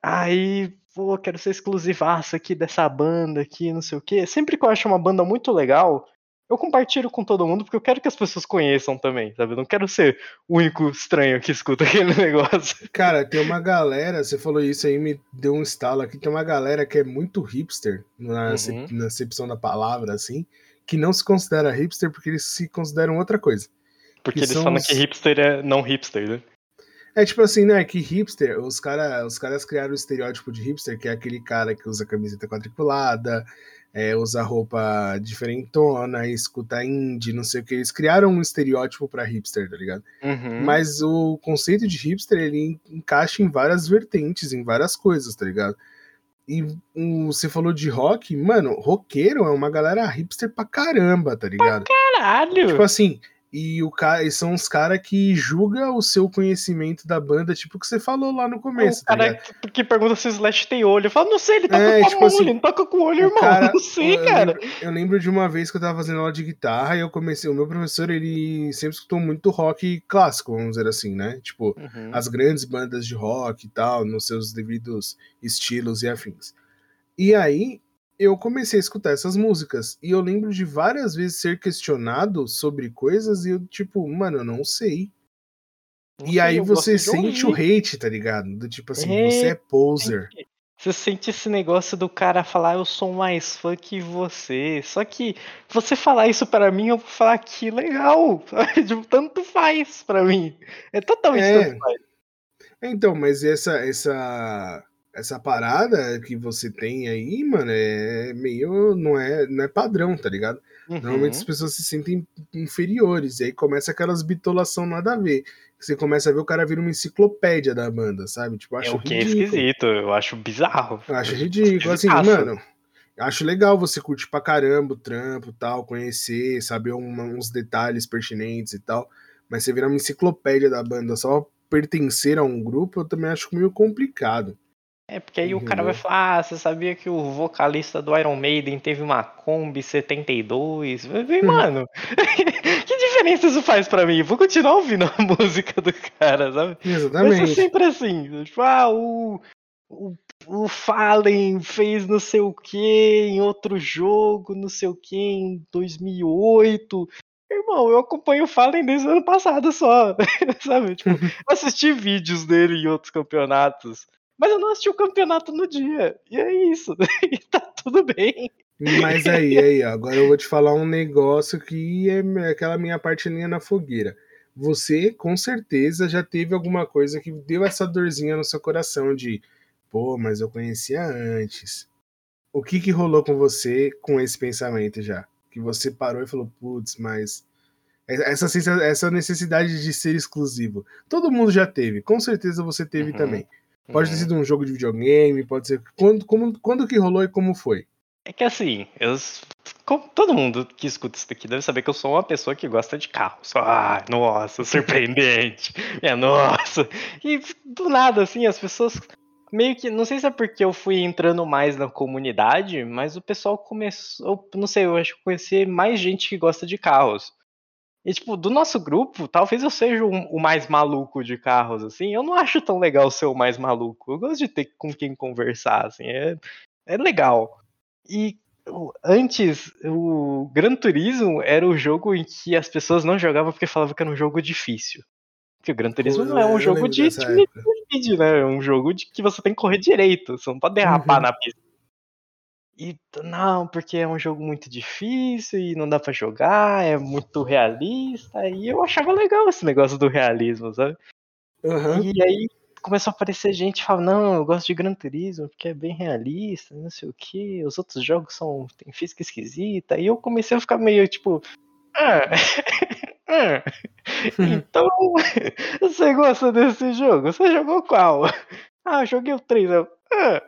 Aí, pô, quero ser exclusivaço aqui dessa banda aqui, não sei o quê. Sempre que eu acho uma banda muito legal, eu compartilho com todo mundo porque eu quero que as pessoas conheçam também, sabe? Eu não quero ser o único estranho que escuta aquele negócio. Cara, tem uma galera, você falou isso aí, me deu um estalo aqui, tem uma galera que é muito hipster, na, uhum. na acepção da palavra, assim, que não se considera hipster porque eles se consideram outra coisa. Porque eles falam os... que hipster é não hipster, né? É tipo assim, né? Que hipster, os, cara, os caras criaram o estereótipo de hipster, que é aquele cara que usa camiseta quadriculada, é, usa roupa diferentona, escuta indie, não sei o que. Eles criaram um estereótipo para hipster, tá ligado? Uhum. Mas o conceito de hipster, ele encaixa em várias vertentes, em várias coisas, tá ligado? E um, você falou de rock, mano, roqueiro é uma galera hipster pra caramba, tá ligado? Pra caralho! Tipo assim, e, o cara, são os caras que julgam o seu conhecimento da banda, tipo o que você falou lá no começo. O cara tá que, que, pergunta se o Slash tem olho. Eu falo, não sei, ele toca é, com tipo a mão, assim, ele não toca com o olho, o irmão. Cara, não sei, eu, cara. Eu lembro, eu lembro, de uma vez que eu tava fazendo aula de guitarra e eu comecei. O meu professor, ele sempre escutou muito rock clássico, vamos dizer assim, né? Tipo, uhum. as grandes bandas de rock e tal, nos seus devidos estilos e afins. E aí, eu comecei a escutar essas músicas e eu lembro de várias vezes ser questionado sobre coisas e eu, tipo, mano, eu não sei. Não e sei, aí você sente o hate, tá ligado? Do tipo assim, é, você é poser. Você sente esse negócio do cara falar, eu sou mais fã que você. Só que você falar isso para mim, eu vou falar que legal. Tipo, tanto faz para mim. É totalmente é. tanto faz. Então, mas essa, essa, essa parada que você tem aí, mano, é meio. Não é, não é padrão, tá ligado? Uhum. Normalmente as pessoas se sentem inferiores. E aí começa aquelas bitolação nada a ver. Você começa a ver o cara vira uma enciclopédia da banda, sabe? Tipo, acho é o que é esquisito, eu acho bizarro. Eu acho ridículo. Assim, mano, acho legal você curtir pra caramba o trampo tal, conhecer, saber uns detalhes pertinentes e tal. Mas você virar uma enciclopédia da banda só pertencer a um grupo, eu também acho meio complicado. É, porque aí Entendeu? o cara vai falar, ah, você sabia que o vocalista do Iron Maiden teve uma Kombi 72? Hum. Mano, que diferença isso faz pra mim? Vou continuar ouvindo a música do cara, sabe? Exatamente. Vai ser sempre assim. Tipo, ah, o, o, o Fallen fez não sei o que em outro jogo, não sei o que em 2008. Irmão, eu acompanho o Fallen desde o ano passado só, sabe? Tipo, assisti vídeos dele em outros campeonatos. Mas eu não assisti o campeonato no dia. E é isso. E tá tudo bem. Mas aí, aí, agora eu vou te falar um negócio que é aquela minha partelinha na fogueira. Você, com certeza, já teve alguma coisa que deu essa dorzinha no seu coração de, pô, mas eu conhecia antes. O que que rolou com você com esse pensamento já? Que você parou e falou, putz, mas essa, essa necessidade de ser exclusivo. Todo mundo já teve, com certeza você teve uhum. também. Pode ter uhum. sido um jogo de videogame, pode ser. Quando, como, quando que rolou e como foi? É que assim, eu. todo mundo que escuta isso daqui deve saber que eu sou uma pessoa que gosta de carros. Ah, nossa, surpreendente. é, nossa. E do nada, assim, as pessoas meio que. Não sei se é porque eu fui entrando mais na comunidade, mas o pessoal começou. Não sei, eu acho que conheci mais gente que gosta de carros. E, tipo, do nosso grupo, talvez eu seja o, mais maluco de carros, assim. Eu não acho tão legal ser o mais maluco. Eu gosto de ter com quem conversar, assim. É, é legal. E antes, o Gran Turismo era o jogo em que as pessoas não jogavam porque falavam que era um jogo difícil. Porque o Gran Turismo não é um jogo de speed, né? É um jogo de que você tem que correr direito. Você não pode derrapar uhum. na pista. E não, porque é um jogo muito difícil e não dá para jogar, é muito realista. E eu achava legal esse negócio do realismo, sabe? Uhum. E aí começou a aparecer gente falando, não, eu gosto de Gran Turismo porque é bem realista, não sei o que, os outros jogos são tem física esquisita. E eu comecei a ficar meio tipo, ah, ah, então você gosta desse jogo? Você jogou qual? Ah, eu joguei o 3. Eu, ah.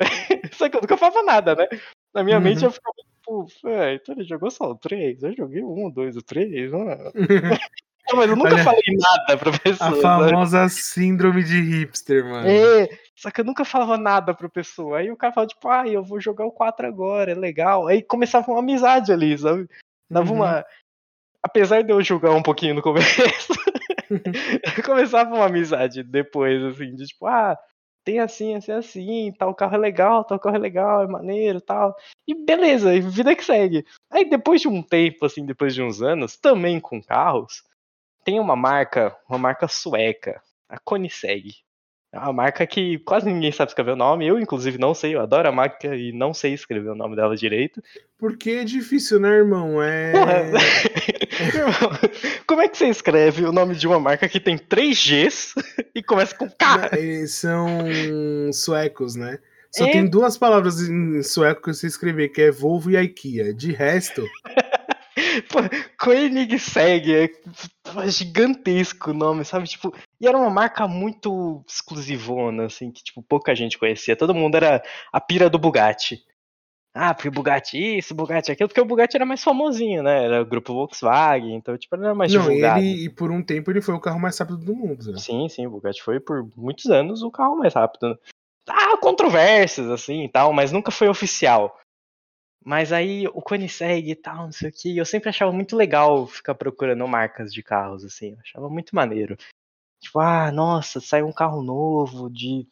Só que eu nunca falava nada, né? Na minha uhum. mente eu ficava tipo, é, então ele jogou só o 3, eu joguei 1, 2, o 3, não mas eu nunca Olha, falei nada pra pessoa. A famosa sabe? síndrome de hipster, mano. É, só que eu nunca falava nada pra pessoa. Aí o cara falava, tipo, ah, eu vou jogar o 4 agora, é legal. Aí começava uma amizade ali, sabe? Dava uhum. uma. Apesar de eu jogar um pouquinho no começo, começava uma amizade depois, assim, de tipo, ah, tem assim, assim, assim, tal carro é legal, tal carro é legal, é maneiro, tal. E beleza, vida que segue. Aí depois de um tempo, assim, depois de uns anos, também com carros, tem uma marca, uma marca sueca, a Koenigsegg. É uma marca que quase ninguém sabe escrever o nome. Eu, inclusive, não sei. Eu adoro a marca e não sei escrever o nome dela direito. Porque é difícil, né, irmão? É. Como é que você escreve o nome de uma marca que tem três Gs e começa com K? Eles são suecos, né? Só é... tem duas palavras em sueco que você escrever, que é Volvo e IKEA. De resto. Koenigsegg é gigantesco o nome, sabe? Tipo, e era uma marca muito exclusivona, assim, que tipo, pouca gente conhecia. Todo mundo era a pira do Bugatti. Ah, porque Bugatti isso, Bugatti aquilo, porque o Bugatti era mais famosinho, né? Era o grupo Volkswagen, então, tipo, era mais Não, divulgado. Ele, e por um tempo ele foi o carro mais rápido do mundo. Né? Sim, sim, o Bugatti foi por muitos anos o carro mais rápido. Ah, controvérsias, assim, e tal, mas nunca foi oficial. Mas aí o Koenigsegg e tal, não sei o que, eu sempre achava muito legal ficar procurando marcas de carros, assim, eu achava muito maneiro. Tipo, ah, nossa, saiu um carro novo de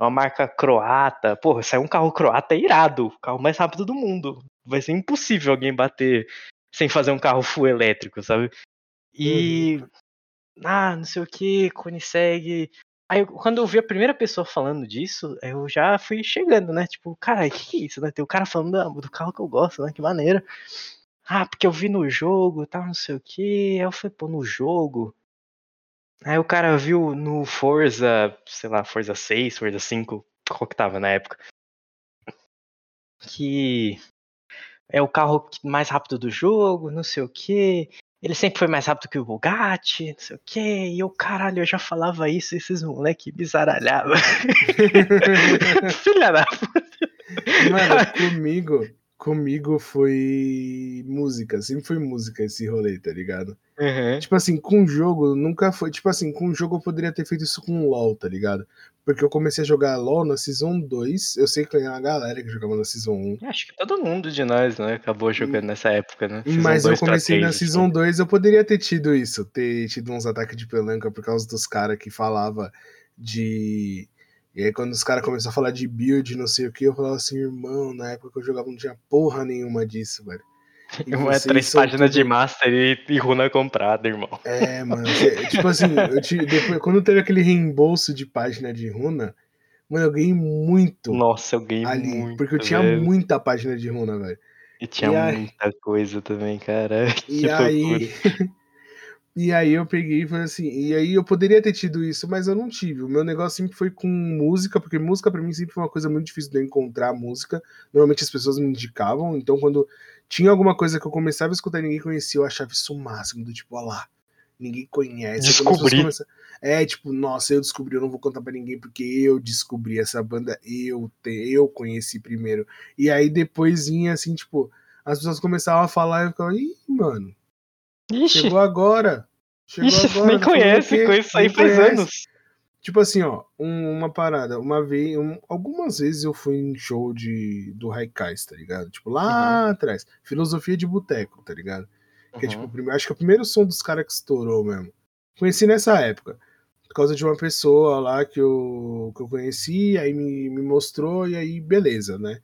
uma marca croata. Porra, saiu um carro croata é irado, o carro mais rápido do mundo. Vai ser impossível alguém bater sem fazer um carro full elétrico, sabe? E. Uhum. ah, não sei o que, segue. Aí quando eu vi a primeira pessoa falando disso, eu já fui chegando, né? Tipo, cara, o que, que é isso, né? Tem o cara falando do carro que eu gosto, né? Que maneiro. Ah, porque eu vi no jogo, tal, não sei o que. Aí eu falei, pô, no jogo. Aí o cara viu no Forza, sei lá, Forza 6, Forza 5, qual que tava na época. Que é o carro mais rápido do jogo, não sei o que. Ele sempre foi mais rápido que o Bugatti, não sei o que. E eu, caralho, eu já falava isso, esses moleque bizaralhavam. Filha da puta. Mano, comigo, comigo foi música, sempre foi música esse rolê, tá ligado? Uhum. Tipo assim, com jogo, nunca foi. Tipo assim, com jogo eu poderia ter feito isso com LOL, tá ligado? Porque eu comecei a jogar LOL na Season 2. Eu sei que tem uma galera que jogava na Season 1. Acho que todo mundo de nós, né? Acabou jogando nessa época, né? Season Mas eu 2 pra comecei na 3, Season assim. 2, eu poderia ter tido isso. Ter tido uns ataques de pelanca por causa dos caras que falava de. E aí, quando os caras começaram a falar de build, não sei o que, eu falava assim, irmão, na época que eu jogava não tinha porra nenhuma disso, velho. Uma é três páginas de tudo- master e, e runa comprada, irmão. É, mano. cê- tipo assim, te- depois, quando teve aquele reembolso de página de runa, mano, eu ganhei muito Nossa, eu ganhei ali. muito. porque eu tinha velho. muita página de runa, velho. E tinha E aí- muita coisa também, cara. E aí. e aí eu peguei e falei assim. E aí eu poderia ter tido isso, mas eu não tive. O meu negócio sempre foi com música, porque música pra mim sempre foi uma coisa muito difícil de eu encontrar música. Normalmente as pessoas me indicavam, então quando tinha alguma coisa que eu começava a escutar e ninguém conhecia, eu achava isso o máximo, do tipo, ó lá. Ninguém conhece. Descobri. começam- É, tipo, nossa, eu descobri, eu não vou contar pra ninguém porque eu descobri essa banda, eu te... eu conheci primeiro. E aí depois vinha assim, tipo, as pessoas começavam a falar e eu ficava, ih, mano, Ixi, chegou agora. Chegou ixi, agora. nem conhece, conheço isso aí faz conhece. anos. Tipo assim, ó, um- uma parada. Uma vez, um- algumas vezes eu fui em show de, do Raikais, tá ligado? Tipo, lá atrás. Filosofia de boteco, tá ligado? Que é tipo, o Uhum. primeiro, acho que é o primeiro som dos caras que estourou mesmo. Conheci nessa época. Por causa de uma pessoa lá que eu, que eu conheci, aí me, me mostrou, e aí beleza, né?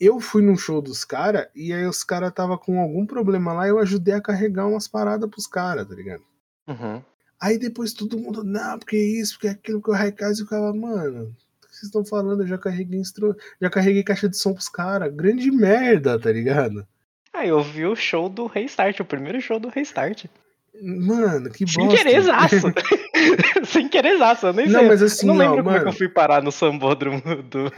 Eu fui num show dos caras, e aí os caras tava com algum problema lá, eu ajudei a carregar umas paradas pros caras, tá ligado? Uhum. Aí depois todo mundo, não, porque isso, porque aquilo que eu Raikais, e eu ficava, mano, o que vocês estão falando? Eu já carreguei instru... já carreguei caixa de som pros caras. Grande merda, tá ligado? Ah, eu vi o show do Restart, o primeiro show do Restart. Mano, que Sem bosta. querer zaço. Sem querer zaço, eu nem Não, sei. mas Eu assim, não ó, lembro como é que mano. eu fui parar no sambódromo do,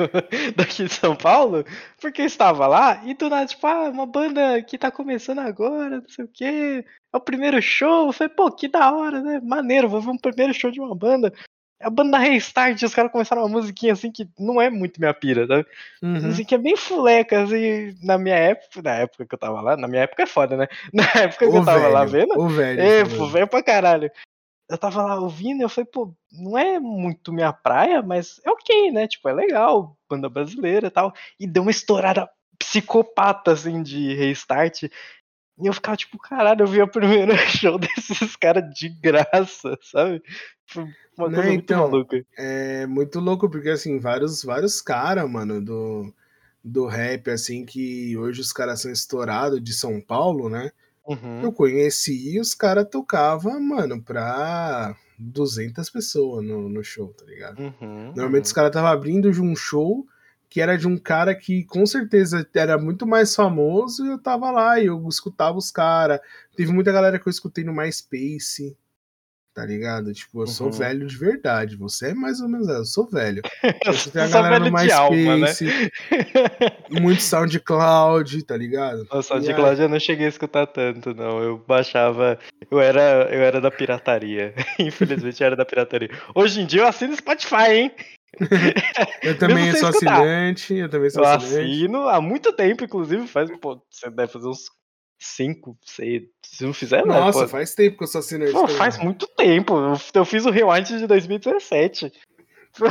daqui de São Paulo, porque eu estava lá e do nada, tipo, ah, uma banda que tá começando agora, não sei o quê. É o primeiro show. Eu falei, pô, que da hora, né? Maneiro, vou ver um primeiro show de uma banda. É a banda Restart, os caras começaram uma musiquinha assim que não é muito minha pira, sabe? Uhum. Assim, que é bem fuleca, assim, na minha época, na época que eu tava lá, na minha época é foda, né? Na época que Ô, eu tava lá velho, vendo, Ô, velho. é, pô, velho pra caralho. Eu tava lá ouvindo e eu falei, pô, não é muito minha praia, mas é ok, né? Tipo, é legal, banda brasileira e tal. E deu uma estourada psicopata, assim, de restart. E eu ficava tipo, caralho, eu vi o primeiro show desses caras de graça, sabe? Foi uma coisa muito então, maluca. É muito louco, porque assim, vários, vários caras, mano, do, do rap, assim, que hoje os caras são estourados de São Paulo, né? Uhum, Eu conheci e os caras tocavam, mano, pra 200 pessoas no, no show, tá ligado? uhum, Normalmente os caras estavam abrindo de um show que era de um cara que com certeza era muito mais famoso e eu tava lá e eu escutava os caras. Teve muita galera que eu escutei no MySpace, tá ligado? Tipo, eu sou Uhum. velho de verdade. Você é mais ou menos, eu sou velho. Eu escutei a sou galera no de alma, né? MySpace, muito SoundCloud, tá ligado? Nossa, de aí- eu não cheguei a escutar tanto, não. Eu baixava. Eu era, eu era da pirataria. Infelizmente eu era da pirataria. Hoje em dia eu assino Spotify, hein? Eu também sou assinante, eu também sou Eu assinante. assino há muito tempo, inclusive. Faz, pô, você deve fazer uns 5, 6. Se não fizer, não. Nossa, faz tempo que eu sou assinante. Pô, faz muito tempo. Eu, fiz o rewind de 2017.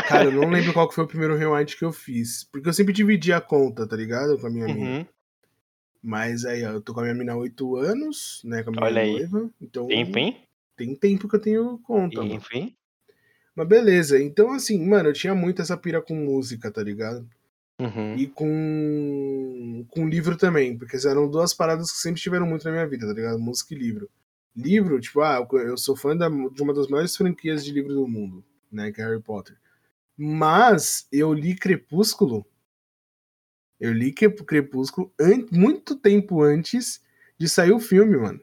Cara, eu não lembro qual foi o primeiro rewind que eu fiz. Porque eu sempre dividi a conta, tá ligado? Com a minha mina. Uhum. Mas aí, ó, eu tô com a minha mina há 8 anos, né? Com a minha Olha aí. noiva. Então Tempo, hein? tem tempo que eu tenho conta. Enfim. Mas beleza. Então, assim, mano, eu tinha muito essa pira com música, tá ligado? Uhum. E com, com livro também. Porque eram duas paradas que sempre tiveram muito na minha vida, tá ligado? Música e livro. livro, tipo, ah, eu sou fã da, de uma das maiores franquias de livro do mundo, né, que é Harry Potter. Mas eu li Crepúsculo. Eu li Crepúsculo muito tempo antes de sair o filme, mano.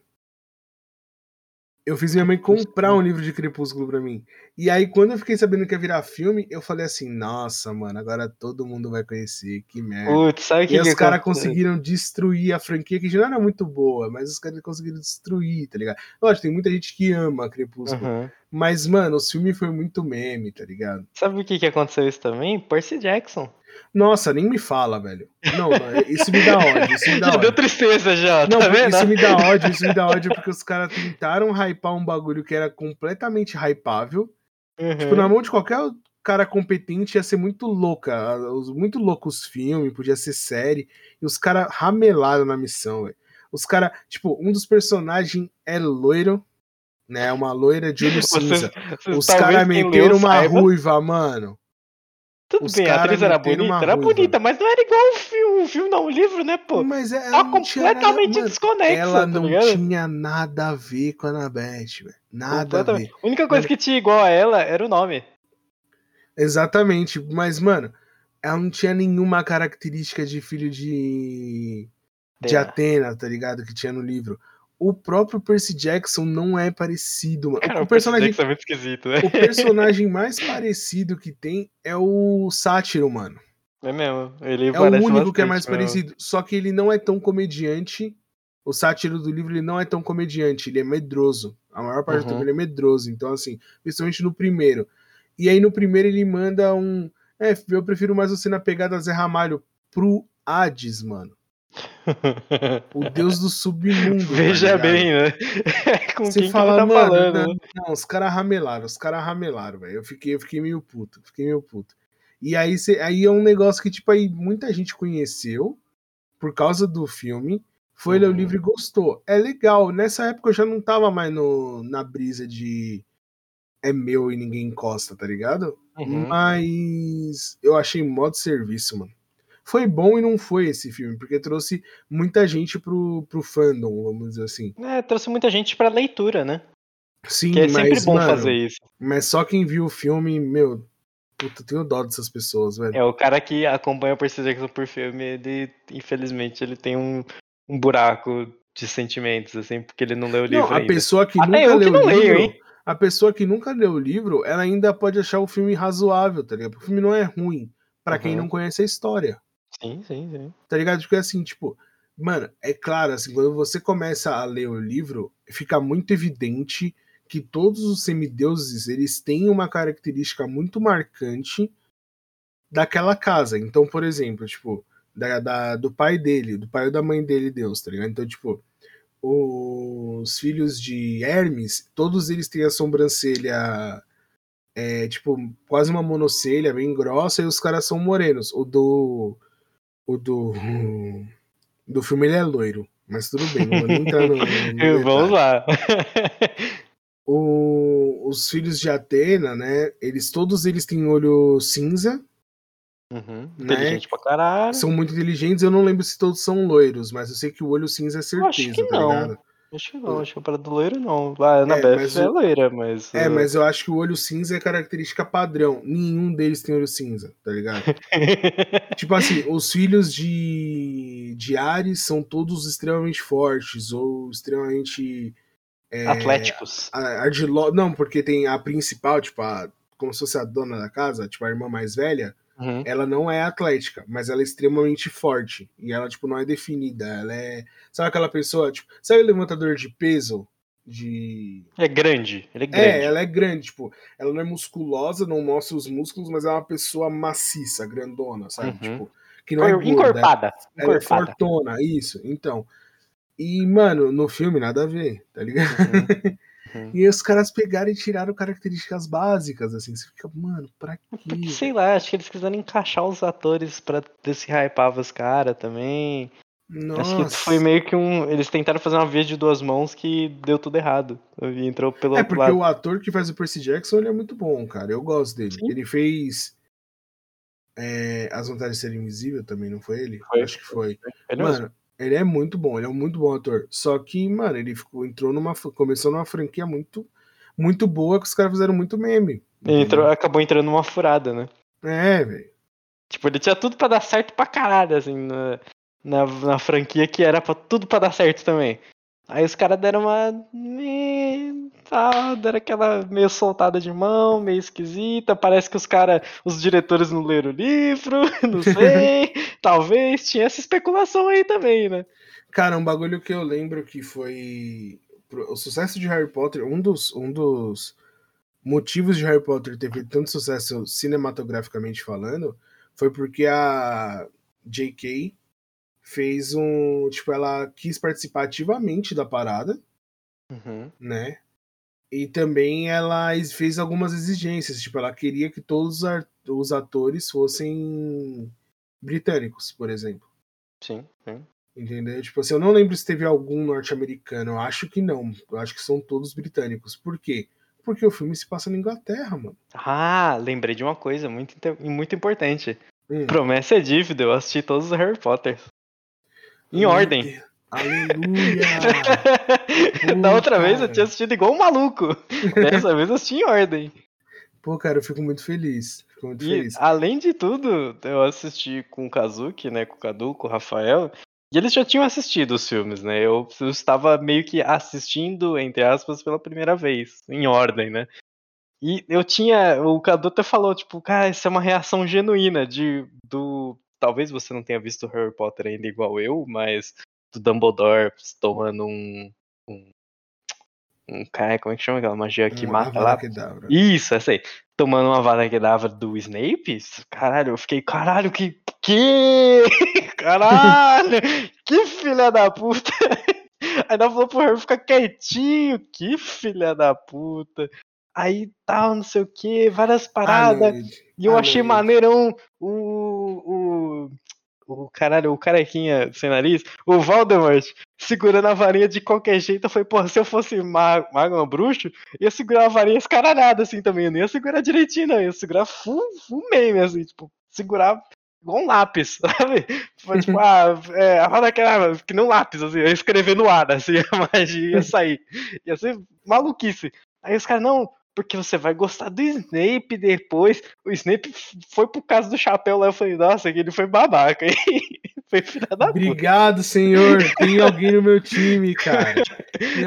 Eu fiz minha mãe comprar um livro de Crepúsculo pra mim. E aí, quando eu fiquei sabendo que ia virar filme, eu falei assim: nossa, mano, agora todo mundo vai conhecer, que merda. Putz, sabe e que os que caras conseguiram destruir a franquia, que já não era muito boa, mas os caras conseguiram destruir, tá ligado? Lógico, tem muita gente que ama Crepúsculo. Uhum. Mas, mano, o filme foi muito meme, tá ligado? Sabe o que, que aconteceu isso também? Percy Jackson. Nossa, nem me fala, velho. Não, isso me dá ódio, isso me dá Já deu ódio. tristeza já, Não, tá vendo? isso me dá ódio, isso me dá ódio porque os caras tentaram hypar um bagulho que era completamente hypável. Uhum. Tipo, na mão de qualquer cara competente ia ser muito louca. Muito louco os filmes, podia ser série. E os caras ramelaram na missão, velho. Os caras, tipo, um dos personagens é loiro, né? Uma loira de olho cinza. Os talvez caras meteram uma saiba. ruiva, mano. Tudo os bem, a atriz era bonita, era ruiva. bonita, mas não era igual o filme, o filme não, o livro, né, pô? Mas é- Tá ela tinha nada- completamente mano, desconexa, Ela tá não tinha nada a ver com a Annabeth, velho. Nada a ver. A única coisa que tinha igual a ela era o nome. Exatamente, mas, mano, ela não tinha nenhuma característica de filho de. de Atena. Atena, tá ligado? Que tinha no livro. O próprio Percy Jackson não é parecido, mano. Cara, o personagem, é muito esquisito, né? o personagem mais parecido que tem é o Sátiro, mano. É mesmo. Ele É o único que é mais mesmo. parecido. Só que ele não é tão comediante. O sátiro do livro ele não é tão comediante, ele é medroso. A maior parte do Uhum. tempo ele é medroso. Então, assim, principalmente no primeiro. E aí no primeiro ele manda um. É, eu prefiro mais você na pegada Zé Ramalho pro Hades, mano. O deus do submundo. tá Veja ligado? bem, né? Com Você quem fala, que tá mano, falando, não, né? não, os caras ramelaram, os caras ramelaram, velho. Eu fiquei, eu fiquei meio puto, fiquei meio puto. E aí, cê- aí é um negócio que, tipo, aí muita gente conheceu por causa do filme, foi ler o Uhum. livro e gostou. É legal, nessa época eu já não tava mais no, na brisa de é meu e ninguém encosta, tá ligado? Uhum. Mas eu achei modo serviço, mano. Foi bom e não foi esse filme, porque trouxe muita gente pro, pro fandom, vamos dizer assim. É, trouxe muita gente pra leitura, né? Sim, Que é sempre mas, bom mano, fazer isso. Mas só quem viu o filme, meu, puta, eu tenho dó dessas pessoas, velho. É, o cara que acompanha o Percy Jackson por filme, ele, infelizmente, ele tem um, um buraco de sentimentos, assim, porque ele não leu o livro não, a ainda. pessoa que Até nunca eu que leu não o leio, livro, hein? a pessoa que nunca leu o livro, ela ainda pode achar o filme razoável, tá ligado? Porque o filme não é ruim pra quem Uhum. não conhece a história, Sim, sim, sim. tá ligado? Porque assim, tipo, mano, é claro, assim, quando você começa a ler o livro, fica muito evidente que todos os semideuses, eles têm uma característica muito marcante daquela casa. Então, por exemplo, tipo, da, da- do pai dele, do pai ou da mãe dele, Deus, tá ligado? Então, tipo, os filhos de Hermes, todos eles têm a sobrancelha, é, tipo, quase uma monocelha, bem grossa, e os caras são morenos. O do. O do. Do filme ele é loiro. Mas tudo bem, não vou nem entrar no. no Vamos lá. O- os filhos de Atena, né? Eles todos eles têm olho cinza, Uhum. Né? Inteligente pra caralho. são muito inteligentes. Eu não lembro se todos são loiros, mas eu sei que o olho cinza é Eu acho certeza, que tá não. ligado? Acho que não, acho que para do loiro não. A Annabeth mas é, o- loira, mas. É, uh, mas eu acho que o olho cinza é característica padrão. Nenhum deles tem olho cinza, tá ligado? tipo assim, os filhos de, de Ares são todos extremamente fortes ou extremamente é, Atléticos. ardilosos. Não, porque tem a principal, tipo, a, como se fosse a dona da casa, tipo, a irmã mais velha, Uhum. ela não é atlética, mas ela é extremamente forte. E ela, tipo, não é definida. Ela é. Sabe aquela pessoa, tipo, sabe o levantador de peso? De. É grande, ele é grande. É, ela é grande, tipo, ela não é musculosa, não mostra os músculos, mas é uma pessoa maciça, grandona, sabe? Uhum. Tipo, que não é gorda, encorpada. ela é fortona, isso. Então. E, mano, no filme nada a ver, tá ligado? Uhum. Uhum. E aí os caras pegaram e tiraram características básicas, assim. Você fica, mano, pra Porque, quê? sei lá, acho que eles quiseram encaixar os atores pra ver se hypava os caras também. Acho que Nossa. foi meio que um. Eles tentaram fazer uma via de duas mãos que deu tudo errado. E entrou pelo É outro porque lado. o ator que faz o Percy Jackson ele é muito bom, cara. Eu gosto dele. Sim. Ele fez é, As Vantagens de Ser Invisível também, não foi ele? Foi. Acho que foi. Ele mesmo. Ele é muito bom, ele é um muito bom ator. Só que, mano, ele ficou, entrou numa. Começou numa franquia muito, muito boa que os caras fizeram muito meme. Ele entrou, acabou entrando numa furada, né? É, velho. Tipo, ele tinha tudo pra dar certo pra caralho, assim, na, na, na franquia que era pra, tudo pra dar certo também. Aí os caras deram uma. Tá, deram aquela meio soltada de mão, meio esquisita. Parece que os caras, os diretores não leram o livro, não sei. Talvez tinha essa especulação aí também, né? Cara, um bagulho que eu lembro que foi. O sucesso de Harry Potter, um dos, um dos motivos de Harry Potter ter feito tanto sucesso cinematograficamente falando, foi porque a J.K. fez um. Tipo, ela quis participar ativamente da parada, Uhum. né? E também ela fez algumas exigências. Tipo, ela queria que todos os atores fossem britânicos, por exemplo. Sim, sim. Entendeu? Tipo assim, eu não lembro se teve algum norte-americano. Eu acho que não. Eu acho que são todos britânicos. Por quê? Porque o filme se passa na Inglaterra, mano. Ah, lembrei de uma coisa muito, muito importante. Hum. Promessa é dívida, eu assisti todos os Harry Potter. Em Meu ordem. Deus. Aleluia! da outra vez eu cara. tinha assistido igual um maluco. Dessa vez eu assisti em ordem. Pô, cara, eu fico muito feliz. Fico muito E, feliz. além de tudo, eu assisti com o Kazuki, né? Com o Cadu, com o Rafael. E eles já tinham assistido os filmes, né? Eu, eu estava meio que assistindo, entre aspas, pela primeira vez, em ordem, né? E eu tinha. O Cadu até falou, tipo, cara, isso é uma reação genuína de. do. Talvez você não tenha visto Harry Potter ainda igual eu, mas do Dumbledore tomando um. um. um cara, como é que chama aquela magia que Uma mata lá? Kedavra. Isso, essa aí. Tomando uma vara que dava do Snape. Caralho, eu fiquei, caralho, que. Que? Caralho! que filha da puta! Aí ela falou pro Harry ficar quietinho. Que filha da puta! Aí tal, não sei o que, várias Ah, paradas. Ed. E eu Ah, achei maneirão o. o. O caralho, o carequinha sem nariz, o Voldemort, segurando a varinha de qualquer jeito. Eu falei, porra, se eu fosse mago, mago não, bruxo, ia segurar a varinha escaralhada assim também. Eu não ia segurar direitinho, não. Ia segurar full, full meme, assim, tipo, segurar igual um lápis, sabe? Foi, tipo, ah, é, a vara que que um lápis, assim, eu ia escrever no ar, assim, a magia ia sair. Ia ser maluquice. Aí os caras, não, porque você vai gostar do Snape depois. O Snape foi por causa do chapéu lá. Eu falei, nossa, que ele foi babaca, foi filha da puta. Obrigado, senhor. Tem alguém no meu time, cara.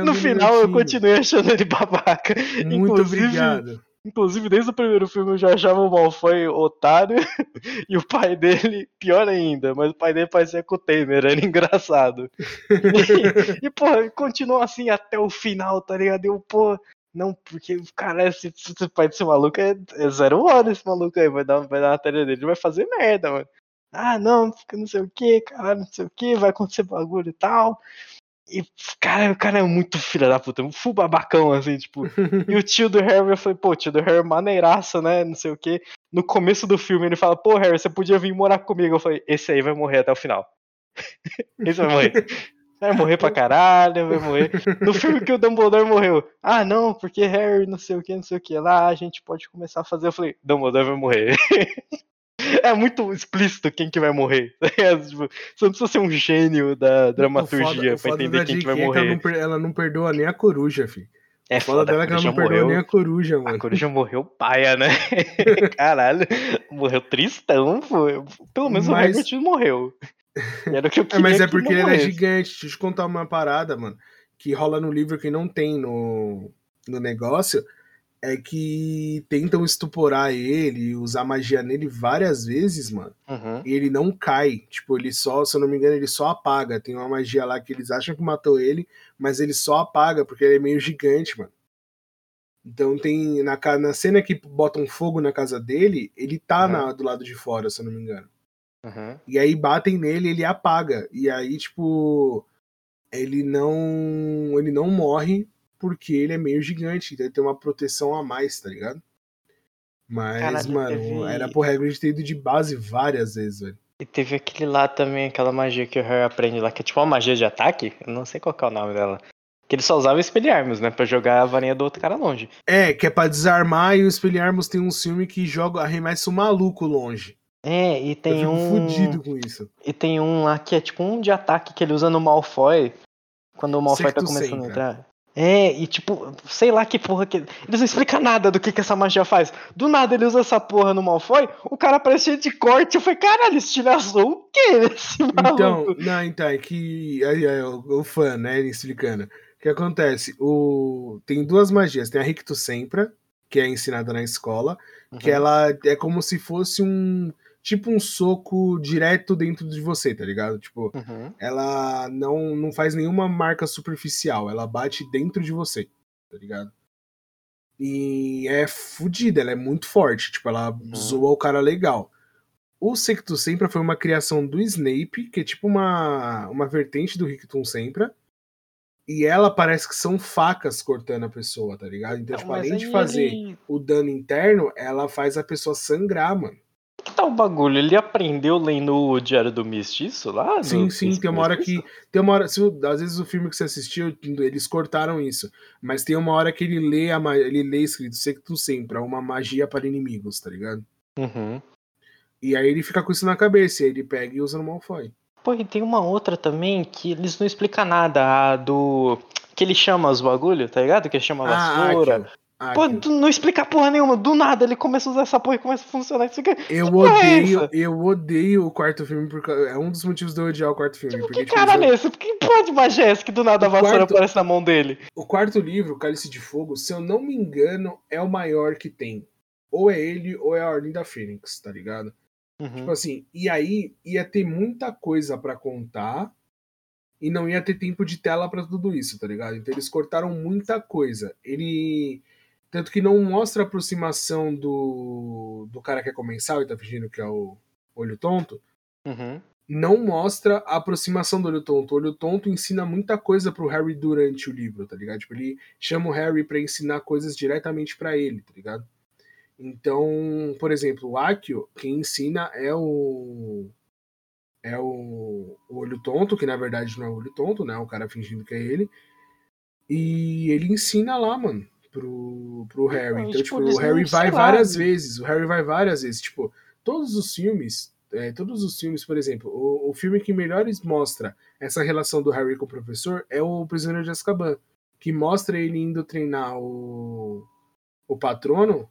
No final eu continuei achando ele babaca. Muito Inclusive- obrigado. Inclusive, desde o primeiro filme eu já achava o Malfoy otário. e o pai dele, pior ainda, mas o pai dele parecia com o Temer, era engraçado. E, e pô, continuou assim até o final, tá ligado? Eu, pô, não, porque, cara, esse, esse pai desse maluco é, é zero hora esse maluco aí, vai dar, vai dar na matéria dele, vai fazer merda, mano. Ah, não, porque não sei o que, cara, não sei o que, vai acontecer bagulho e tal. E, cara, o cara é muito filha da puta, um full babacão, assim, tipo. e o tio do Harry, eu falei, pô, tio do Harry é maneiraça, né, não sei o que. No começo do filme ele fala, pô, Harry, você podia vir morar comigo. Eu falei, esse aí vai morrer até o final. esse vai morrer. Vai morrer pra caralho, vai morrer. No filme que o Dumbledore morreu. Ah, não, porque Harry, não sei o que, não sei o que. Lá a gente pode começar a fazer. Eu falei, Dumbledore vai morrer. É muito explícito quem que vai morrer. Tipo, você não precisa ser um gênio da dramaturgia o foda, pra o foda entender da quem que vai é que ela morrer. não, ela não perdoa nem a coruja, filho. É O foda dela a é que ela coruja não morreu. nem a coruja, A mano. coruja morreu paia, né? Caralho, morreu tristão, foi. Pelo menos Mas- o Hagrid morreu. Era o que eu É, queria mas é que porque ele é gigante. Deixa eu te contar uma parada, mano. Que rola no livro que não tem no, no negócio. É que tentam estuporar ele, usar magia nele várias vezes, mano. Uhum. E ele não cai. Tipo, ele só, se eu não me engano, ele só apaga. Tem uma magia lá que eles acham que matou ele, mas ele só apaga, porque ele é meio gigante, mano. Então tem. Na, na cena que botam fogo na casa dele, ele tá Uhum. na- do lado de fora, se eu não me engano. Uhum. E aí batem nele, ele apaga. E aí, tipo, ele não. Ele não morre porque ele é meio gigante. Então ele tem uma proteção a mais, tá ligado? Mas, Caralho, mano, teve- era pro Hagrid ter ido de base várias vezes, velho. E teve aquele lá também, aquela magia que o Harry aprende lá, que é tipo uma magia de ataque. Eu não sei qual que é o nome dela. Que ele só usava espelharmos, né? Pra jogar a varinha do outro cara longe. É, que é pra desarmar e o Espelharmos tem um filme que joga, arremessa o maluco longe. É, e tem eu um. fudido com isso. E tem um lá que é tipo um de ataque que ele usa no Malfoy. Quando o Malfoy tá começando a entrar. É, e tipo, sei lá que porra que. Eles não explicam nada do que, que essa magia faz. Do nada ele usa essa porra no Malfoy, o cara parece cheio de corte. Eu falei, caralho, esse time azul o quê? Esse Então, maluco? não, então, é que. Aí, aí, o, o fã, né, explicando. O que acontece? O, tem duas magias. Tem a Ricto Sempra, que é ensinada na escola, que Uhum. ela é como se fosse um. Tipo um soco direto dentro de você, tá ligado? Tipo, Uhum. ela não, não faz nenhuma marca superficial, ela bate dentro de você, tá ligado? E é fodida, ela é muito forte, tipo, ela zoa o cara legal. O Sectum Sempra foi uma criação do Snape, que é tipo uma, uma vertente do Rictum Sempra. E ela parece que são facas cortando a pessoa, tá ligado? Então, Não, tipo, além de fazer ele- o dano interno, ela faz a pessoa sangrar, mano. Que tal o bagulho? Ele aprendeu lendo o Diário do Mestiço lá? Sim, sim, tem uma hora que. Tem uma hora. Se, às vezes o filme que você assistiu, eles cortaram isso. Mas tem uma hora que ele lê a ele lê escrito Sectum Sempra, uma magia para inimigos, tá ligado? Uhum. E aí ele fica com isso na cabeça, e aí ele pega e usa no Malfoy. Pô, e tem uma outra também que eles não explicam nada. A do. Que ele chama os bagulho, tá ligado? Que ele chama a vassoura. Akio, Pô, tu não explica porra nenhuma. Do nada ele começa a usar essa porra e começa a funcionar. Isso aqui. Eu porra é odeio, essa? eu odeio o quarto filme, porque é um dos motivos de eu odiar o quarto filme. Que Porque, tipo, caralho é eles- esse? Que porra de magia é que do nada a vassoura quarto- aparece na mão dele? o quarto livro, Cálice de Fogo, se eu não me engano, é o maior que tem. Ou é ele, ou é a Ordem da Fênix, tá ligado? Uhum. Tipo assim, e aí ia ter muita coisa pra contar e não ia ter tempo de tela pra tudo isso, tá ligado? Então eles cortaram muita coisa. Ele. Tanto que não mostra a aproximação do, do cara que é comensal e tá fingindo que é o olho tonto. Uhum. Não mostra a aproximação do olho tonto. O olho tonto ensina muita coisa pro Harry durante o livro, tá ligado? Tipo, ele chama o Harry pra ensinar coisas diretamente pra ele, tá ligado? Então, por exemplo, o Akio, quem ensina é o. É o, o olho tonto, que na verdade não é o olho tonto, né? O cara fingindo que é ele. E ele ensina lá, mano, pro, pro Harry. Não, e, Então, tipo, tipo, o Harry vai várias né? vezes. O Harry vai várias vezes. Tipo, todos os filmes. é, todos os filmes, por exemplo, o, o filme que melhor mostra essa relação do Harry com o professor é o Prisioneiro de Azkaban, que mostra ele indo treinar o, o patrono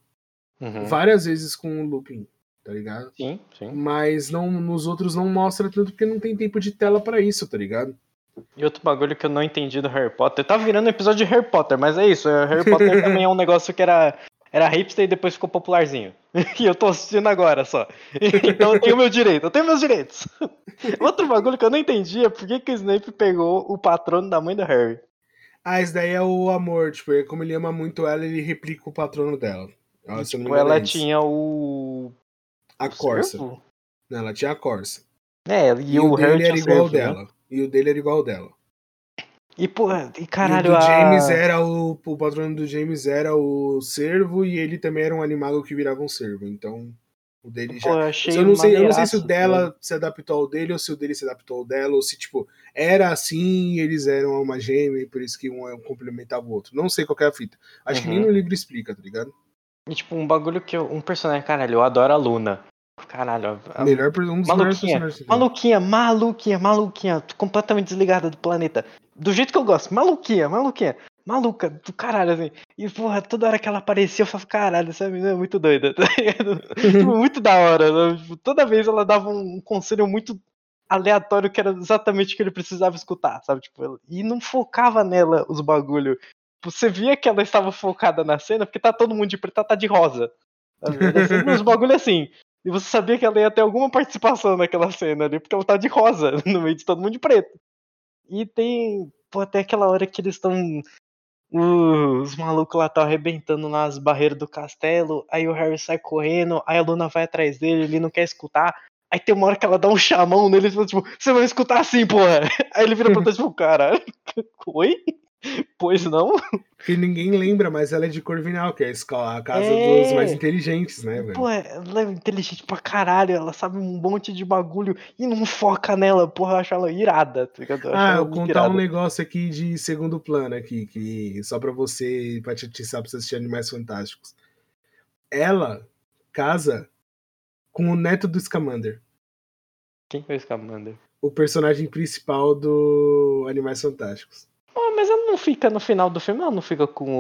Uhum. várias vezes com o Lupin, tá ligado? Sim, sim. Mas não, nos outros não mostra tanto porque não tem tempo de tela pra isso, tá ligado? E outro bagulho que eu não entendi do Harry Potter. Tava virando um episódio de Harry Potter, mas é isso. é, Harry Potter também é um negócio que era, era hipster e depois ficou popularzinho. E eu tô assistindo agora só. Então eu tenho meu direito, eu tenho meus direitos. Outro bagulho que eu não entendi é por que, que o Snape pegou o patrono da mãe do Harry. Ah, esse daí é o amor, tipo, é como ele ama muito ela, ele replica o patrono dela. Ah, me Tipo, engano, ela é isso. tinha o. a o Corsa. servo? Não, ela tinha a Corsa. É, e, E, o, o Harry era igual servo, né? E o dele era igual ao dela. E, pô, e e caralho, o do a... James era o. O patrono do James era o servo e ele também era um animal que virava um servo. Então, o dele já. Pô, eu achei eu, não sei, eu não sei se o dela se adaptou ao dele ou se o dele se adaptou ao dela, ou se, tipo, era assim e eles eram uma gêmea e por isso que um complementava o outro. Não sei qual que é a fita. Acho que nem Uhum. no livro explica, tá ligado? E, tipo, um bagulho que eu, um personagem, caralho, eu adoro a Luna. Caralho, Melhor, um dos maluquinha, maluquinha, maluquinha, maluquinha, completamente desligada do planeta. Do jeito que eu gosto, maluquinha, maluquinha, maluca, do caralho, assim. E, porra, toda hora que ela aparecia, eu falava, caralho, essa menina é muito doida, tá ligado? Tipo, muito da hora, né? Tipo, toda vez ela dava um conselho muito aleatório que era exatamente o que ele precisava escutar, sabe? Tipo, e não focava nela os bagulho. Tipo, Você via que ela estava focada na cena porque tá todo mundo de preto, ela tá de rosa. Era sempre uns bagulho assim. E você sabia que ela ia ter alguma participação naquela cena ali, porque ela tá de rosa, no meio de todo mundo de preto. E tem, pô, até aquela hora que eles estão. Os malucos lá estão arrebentando nas barreiras do castelo. Aí o Harry sai correndo. Aí a Luna vai atrás dele. Ele não quer escutar. Aí tem uma hora que ela dá um chamão nele. e fala, Tipo, você vai escutar assim, porra. Aí ele vira pra trás, tipo, cara. Oi? Pois não? Que ninguém lembra, mas ela é de Corvinal, que é a escola, a casa É. dos mais inteligentes, né, velho? Pô, ela é inteligente pra caralho. Ela sabe um monte de bagulho e não foca nela. Porra, eu acho ela irada. Tá ligado? Eu Ah, eu contar irada. um negócio aqui de segundo plano aqui, que só pra você, pra te atiçar pra você assistir Animais Fantásticos. Ela casa com o neto do Scamander. Quem foi o Scamander? O personagem principal do Animais Fantásticos. Oh, mas ela não fica no final do filme, ela não fica com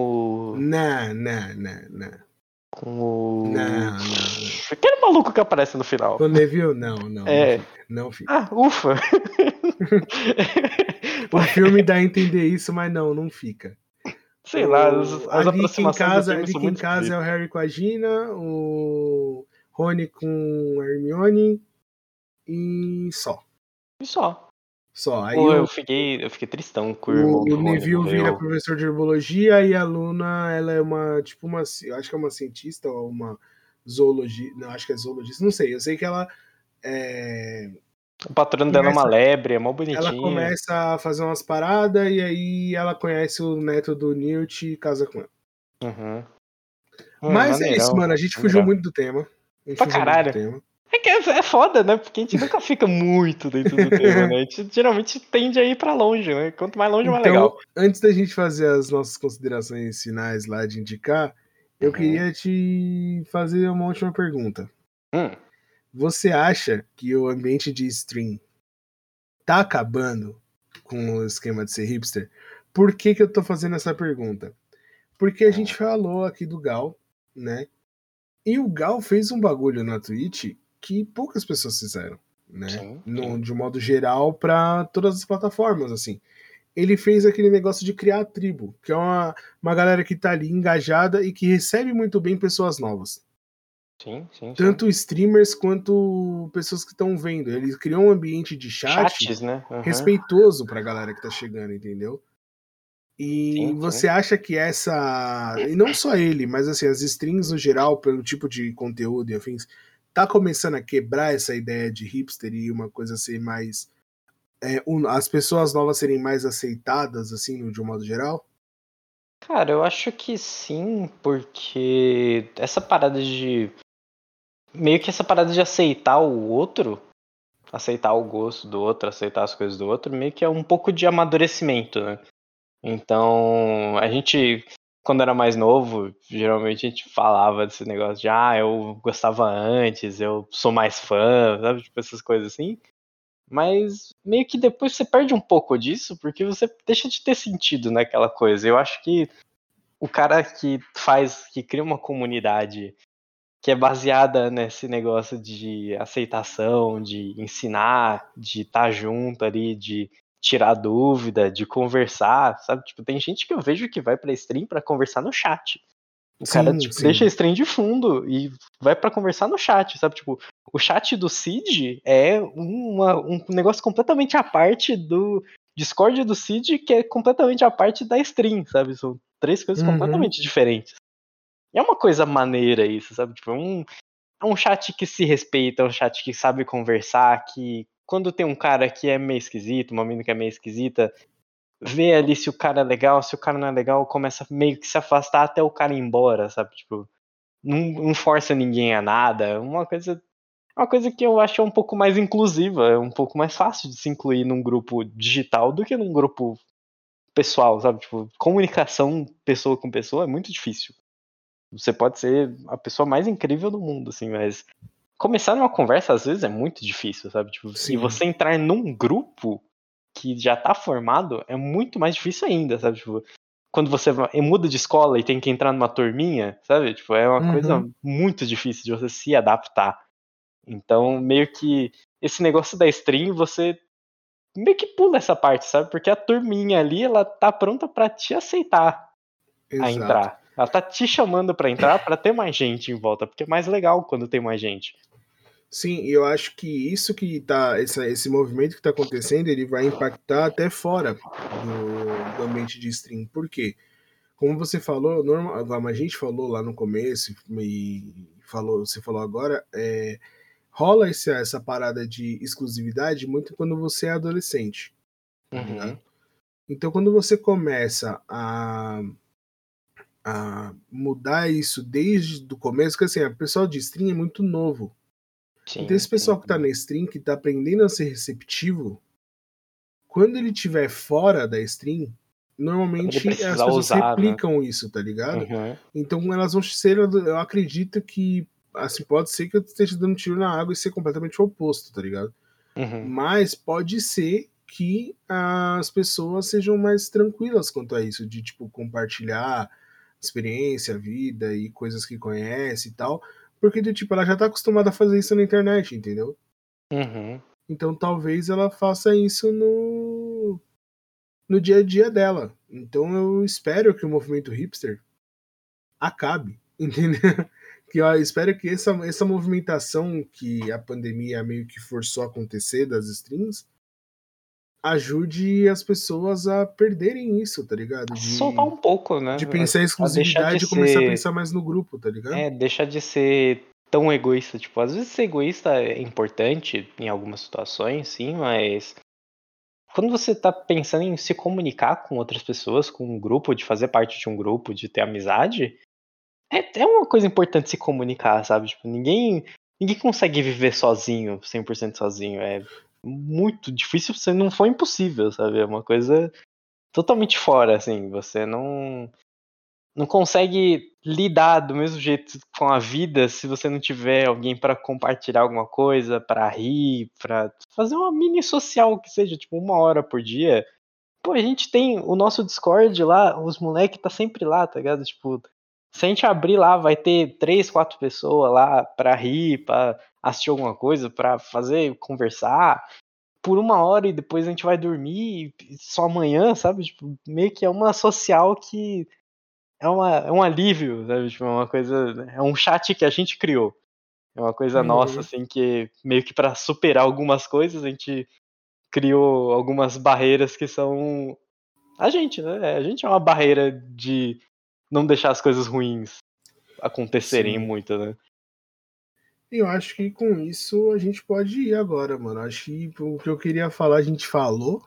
o. Não, não, não, não. Com o. Não, não, não. Aquele maluco que aparece no final. O Neville, não, não. É. Não fica. Não fica. Ah, ufa! O filme dá a entender isso, mas não, não fica. Sei lá, O- as, as ali em aproximações do casa, ali em casa é o Harry com a Gina, o Rony com a Hermione e só. E só. Só. Aí Pô, o, eu, fiquei, eu fiquei tristão com o irmão o Neville vira professor de herbologia e a Luna, ela é uma, tipo uma, eu acho que é uma cientista ou uma zoologia, não, acho que é zoologista, não sei, eu sei que ela é, O patrono dela é uma lebre, é mó bonitinha. ela começa a fazer umas paradas e aí ela conhece o neto do Newt e casa com ele. Uhum. Hum, Mas é maneirão. isso, mano, a gente fugiu Maneirão. muito do tema. Pra caralho. do tema. É que é, é foda, né? Porque a gente nunca fica muito dentro do tema, né? A gente geralmente tende a ir pra longe, né? Quanto mais longe, mais Então, legal. antes da gente fazer as nossas considerações finais lá de indicar, eu Uhum. queria te fazer uma última pergunta. Hum, Você acha que o ambiente de stream tá acabando com o esquema de ser hipster? Por que, que eu tô fazendo essa pergunta? Porque a gente falou aqui do Gal, né? E o Gal fez um bagulho na Twitch que poucas pessoas fizeram, né? sim, no- sim. de modo geral para todas as plataformas, assim. Ele fez aquele negócio de criar a tribo, que é uma, uma galera que tá ali engajada e que recebe muito bem pessoas novas. Sim, sim, sim. Tanto streamers quanto pessoas que estão vendo. Ele criou um ambiente de chat Chats, né? Uhum. respeitoso pra galera que tá chegando, entendeu? E Sim, sim. você acha que essa. E não só ele, mas assim, as strings no geral, pelo tipo de conteúdo e afins, tá começando a quebrar essa ideia de hipster e uma coisa ser mais. é, um- as pessoas novas serem mais aceitadas, assim, de um modo geral? Cara, eu acho que sim, porque essa parada de. Meio que essa parada de aceitar o outro, aceitar o gosto do outro, aceitar as coisas do outro, meio que é um pouco de amadurecimento, né? Então, a gente, quando era mais novo, geralmente a gente falava desse negócio de, ah, eu gostava antes, eu sou mais fã, sabe? Tipo, essas coisas assim. Mas meio que depois você perde um pouco disso, porque você deixa de ter sentido naquela coisa. Eu acho que o cara que faz, que cria uma comunidade que é baseada nesse negócio de aceitação, de ensinar, de estar junto ali, de tirar dúvida, de conversar, sabe? Tipo, tem gente que eu vejo que vai pra stream pra conversar no chat. O cara Sim, tipo, sim. deixa a stream de fundo e vai pra conversar no chat, sabe? Tipo, o chat do Cid é uma- um negócio completamente à parte do Discord do Cid, que é completamente à parte da stream, sabe? São três coisas Uhum. completamente diferentes. E é uma coisa maneira isso, sabe? Tipo, é um, é um chat que se respeita, é um chat que sabe conversar, que quando tem um cara que é meio esquisito, uma menina que é meio esquisita, vê ali se o cara é legal, se o cara não é legal, começa meio que se afastar até o cara ir embora, sabe? Tipo, não, não força ninguém a nada. é Uma coisa. Uma coisa que eu acho um pouco mais inclusiva, é um pouco mais fácil de se incluir num grupo digital do que num grupo pessoal, sabe? Tipo, comunicação pessoa com pessoa é muito difícil. Você pode ser a pessoa mais incrível do mundo, assim, mas começar numa conversa às vezes é muito difícil, sabe? Tipo, Sim. e você entrar num grupo que já tá formado é muito mais difícil ainda, sabe? Tipo, quando você muda de escola e tem que entrar numa turminha, sabe? Tipo, é uma Uhum. coisa muito difícil de você se adaptar. Então, meio que esse negócio da stream, você meio que pula essa parte, sabe? Porque a turminha ali, ela tá pronta pra te aceitar a Exato. entrar. Ela tá te chamando pra entrar pra ter mais gente em volta, porque é mais legal quando tem mais gente. Sim, e eu acho que isso que tá, essa, esse movimento que tá acontecendo, ele vai impactar até fora do, do ambiente de stream. Por quê? Como você falou, normal, como a gente falou lá no começo e falou, você falou agora, é, rola essa, essa parada de exclusividade muito quando você é adolescente. tá Uhum. ligado? Então, quando você começa a, a mudar isso desde o começo, porque assim, o pessoal de stream é muito novo. Sim, Então, esse pessoal sim. que tá na stream, que tá aprendendo a ser receptivo, quando ele estiver fora da stream, normalmente as pessoas usar, né? replicam isso, tá ligado? Uhum. Então elas vão ser, eu acredito que assim, pode ser que eu esteja dando tiro na água e ser completamente o oposto, tá ligado? Uhum. Mas pode ser que as pessoas sejam mais tranquilas quanto a isso, de tipo compartilhar experiência, vida e coisas que conhece e tal, porque de tipo ela já tá acostumada a fazer isso na internet, entendeu? Uhum. Então talvez ela faça isso no no dia a dia dela. Então eu espero que o movimento hipster acabe, entendeu? Que eu espero que essa, essa movimentação que a pandemia meio que forçou a acontecer das streams ajude as pessoas a perderem isso, tá ligado? De, Soltar um pouco, né? De pensar em exclusividade e começar ser... a pensar mais no grupo, tá ligado? É, deixar de ser tão egoísta. Tipo, às vezes ser egoísta é importante em algumas situações, sim, mas quando você tá pensando em se comunicar com outras pessoas, com um grupo, de fazer parte de um grupo, de ter amizade, é, é uma coisa importante se comunicar, sabe? Tipo, ninguém, ninguém consegue viver sozinho, 100% sozinho. É muito difícil, se não for impossível, sabe? É uma coisa totalmente fora, assim. Você não não consegue lidar do mesmo jeito com a vida se você não tiver alguém para compartilhar alguma coisa, para rir, para fazer uma mini social que seja tipo uma hora por dia. Pô, a gente tem o nosso Discord lá, os moleques tá sempre lá, tá ligado? Tipo, se a gente abrir lá, vai ter três, quatro pessoas lá para rir, para assistir alguma coisa, para fazer, conversar por uma hora e depois a gente vai dormir só amanhã, sabe? Tipo, meio que é uma social que é, uma, é um alívio, sabe? Tipo, é uma coisa. É um chat que a gente criou. É uma coisa uhum. nossa, assim, que meio que para superar algumas coisas a gente criou algumas barreiras que são a gente, né? A gente é uma barreira de não deixar as coisas ruins acontecerem Sim. muito, né? Eu acho que com isso a gente pode ir agora, mano. Acho que o que eu queria falar a gente falou.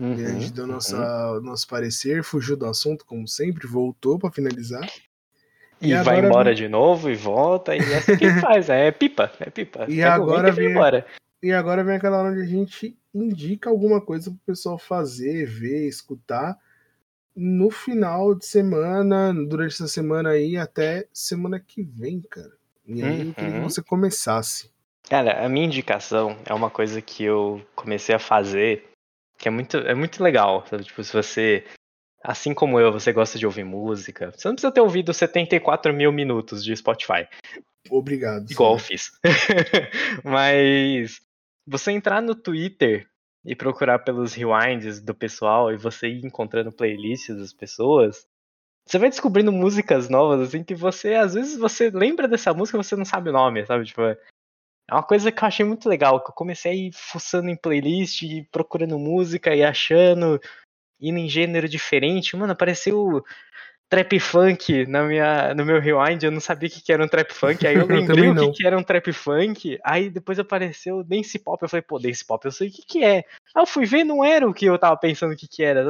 Uhum, a gente deu nossa, uhum. nosso parecer, fugiu do assunto, como sempre, voltou para finalizar. E, e vai embora de novo e volta, e é assim que faz, é pipa, é pipa. E agora vem, embora. e agora vem aquela hora onde a gente indica alguma coisa pro pessoal fazer, ver, escutar no final de semana, durante essa semana aí, até semana que vem, cara. E aí uhum. eu queria que uhum. você começasse. Cara, a minha indicação é uma coisa que eu comecei a fazer, que é muito, é muito legal. Sabe? Tipo, se você, assim como eu, você gosta de ouvir música, você não precisa ter ouvido 74 mil minutos de Spotify. Obrigado. Igual eu fiz. Mas você entrar no Twitter e procurar pelos rewinds do pessoal e você ir encontrando playlists das pessoas, você vai descobrindo músicas novas, assim, que você, às vezes, você lembra dessa música e você não sabe o nome, sabe? Tipo, é uma coisa que eu achei muito legal, que eu comecei a ir fuçando em playlist, e procurando música e achando, indo em gênero diferente. Mano, apareceu trap funk na minha, no meu rewind, eu não sabia o que, que era um trap funk, aí eu lembrei o que, que era um trap funk, aí depois apareceu dance pop, eu falei, pô, dance pop eu sei o que, que é. Aí eu fui ver, não era o que eu tava pensando o que, que era.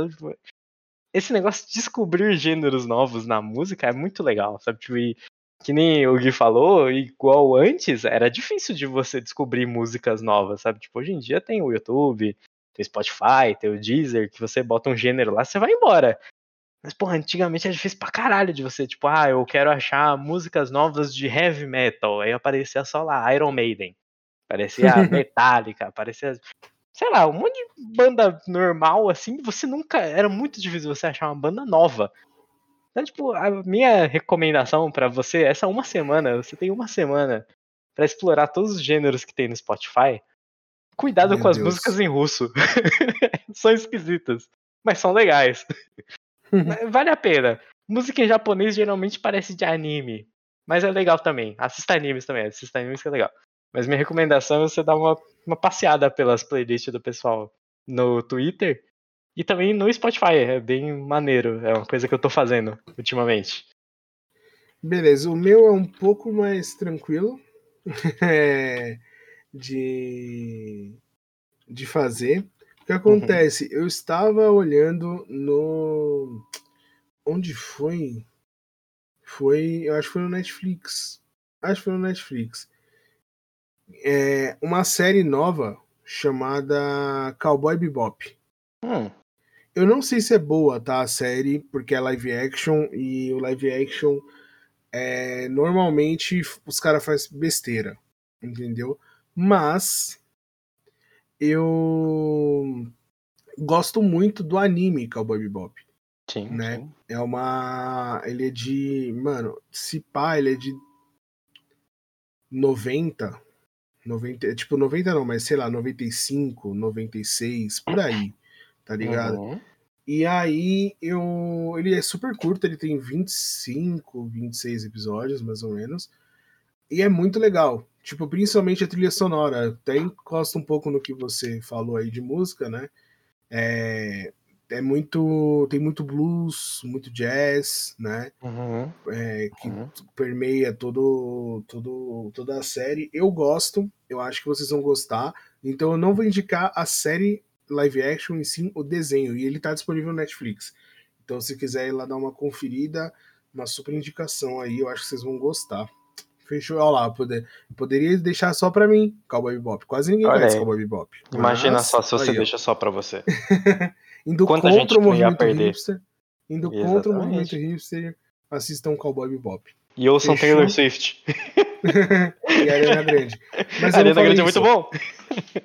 Esse negócio de descobrir gêneros novos na música é muito legal, sabe? Tipo, e, que nem o Gui falou, igual antes, era difícil de você descobrir músicas novas, sabe? Tipo, hoje em dia tem o YouTube, tem o Spotify, tem o Deezer, que você bota um gênero lá, você vai embora. Mas, porra, antigamente era difícil pra caralho de você, tipo, ah, eu quero achar músicas novas de heavy metal. Aí aparecia só lá Iron Maiden. Aparecia Metallica, aparecia. Sei lá, um monte de banda normal, assim, você nunca. Era muito difícil você achar uma banda nova. Então, tipo, a minha recomendação para você, essa uma semana, você tem uma semana para explorar todos os gêneros que tem no Spotify. Cuidado Meu com as Deus. músicas em russo. são esquisitas, mas são legais. vale a pena. Música em japonês geralmente parece de anime. Mas é legal também. Assista animes também. Assista animes que é legal. Mas minha recomendação é você dar uma, uma passeada pelas playlists do pessoal no Twitter e também no Spotify. É bem maneiro. É uma coisa que eu tô fazendo ultimamente. Beleza. O meu é um pouco mais tranquilo é, de, de fazer que acontece? Uhum. Eu estava olhando no. Onde foi? Foi. Eu acho que foi no Netflix. Acho que foi no Netflix. É uma série nova chamada Cowboy Bebop. Hum. Eu não sei se é boa, tá? A série, porque é live action e o live action é, normalmente os caras fazem besteira, entendeu? Mas eu gosto muito do anime Cowboy Bebop. Sim, né? sim. É uma. Ele é de. Mano, se pá, ele é de 90. 90 tipo, 90 não, mas sei lá, 95, 96, por aí. Tá ligado? Uhum. E aí eu. Ele é super curto, ele tem 25, 26 episódios, mais ou menos. E é muito legal. Tipo, principalmente a trilha sonora. Até encosta um pouco no que você falou aí de música, né? É, é muito. Tem muito blues, muito jazz, né? Uhum. É, que Uhum. permeia todo, todo, toda a série. Eu gosto, eu acho que vocês vão gostar. Então eu não vou indicar a série live action, e sim o desenho. E ele tá disponível no Netflix. Então se quiser ir lá dar uma conferida, uma super indicação aí, eu acho que vocês vão gostar. Fechou? Olha lá, poder, poderia deixar só pra mim, Cowboy Bebop. Quase ninguém Olha conhece. Cowboy Bebop. Imagina só se você aí, deixa só pra você. Indo Quanta contra o movimento hipster. Indo contra o Exatamente. movimento hipster, assistam Cowboy Bebop. E ouçam Fechou? Taylor Swift. e Ariana Grande. Mas falei Grande é muito isso. bom.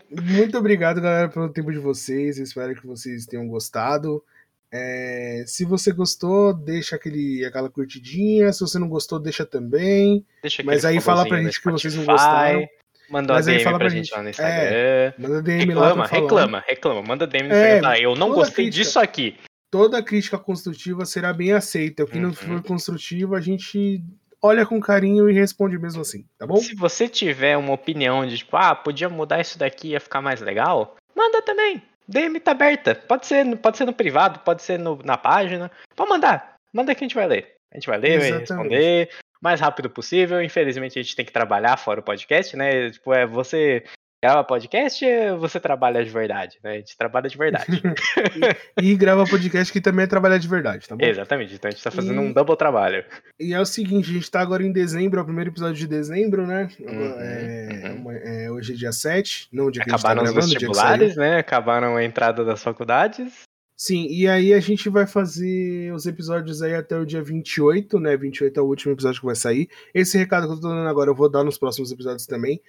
Muito obrigado, galera, pelo tempo de vocês. Espero que vocês tenham gostado. É, se você gostou, deixa aquele, aquela curtidinha. Se você não gostou, deixa também. Deixa Mas aí fala pra gente que vocês não gostaram. Mas aí DM fala pra pra gente gente. lá no É, Instagram. Manda DM lá reclama, falar. reclama, reclama. Manda DM no É, Instagram. Ah, eu não gostei crítica- disso aqui. Toda crítica construtiva será bem aceita. O que não Uhum. for construtivo, a gente olha com carinho e responde mesmo assim, tá bom? Se você tiver uma opinião de tipo, ah, podia mudar isso daqui ia ficar mais legal, manda também. DM tá aberta. Pode ser, no- pode ser no privado, pode ser no- na página. Pode mandar. Manda que a gente vai ler. A gente vai ler, vai responder mais rápido possível. Infelizmente a gente tem que trabalhar fora o podcast, né? Tipo, é você grava podcast ou você trabalha de verdade, né? A gente trabalha de verdade. E grava podcast que também é trabalhar de verdade, tá bom? Exatamente. Então a gente tá fazendo E- um double trabalho. E é o seguinte, a gente tá agora em dezembro, é o primeiro episódio de dezembro, né? Uhum, É, uhum. é, hoje é dia 7, não dia que Acabaram a os gente tá gravando, o dia que saiu. vestibulares, né? Acabaram a entrada das faculdades. Sim, e aí a gente vai fazer os episódios aí até o dia 28, né? 28 é o último episódio que vai sair. Esse recado que eu tô dando agora eu vou dar nos próximos episódios também.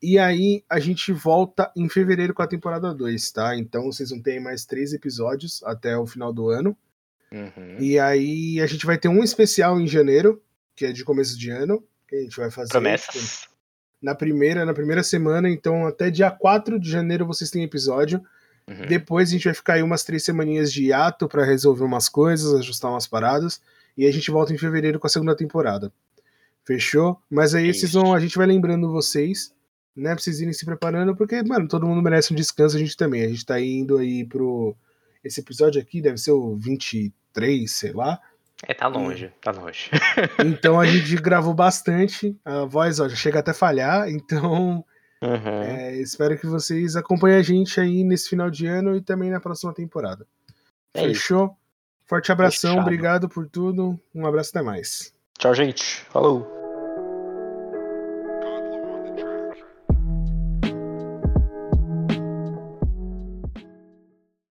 E aí a gente volta em fevereiro com a temporada 2, tá? Então vocês vão ter mais três episódios até o final do ano. Uhum. E aí a gente vai ter um especial em janeiro, que é de começo de ano, que a gente vai fazer. Promessas. na primeira, na primeira semana, então até dia 4 de janeiro vocês têm episódio. Uhum. Depois a gente vai ficar aí umas três semaninhas de hiato pra resolver umas coisas, ajustar umas paradas. E a gente volta em fevereiro com a segunda temporada. Fechou? Mas aí vocês vão, a gente vai lembrando vocês, né? Pra vocês irem se preparando, porque, mano, todo mundo merece um descanso, a gente também. A gente tá indo aí pro. Esse episódio aqui deve ser o 23, sei lá. É, tá longe, tá longe. Então a gente gravou bastante. A voz, ó, já chega até falhar. Então. Uhum. É, espero que vocês acompanhem a gente aí nesse final de ano e também na próxima temporada. É isso. Fechou? Forte abração, Fechado. obrigado por tudo. Um abraço até mais. Tchau, gente. Falou.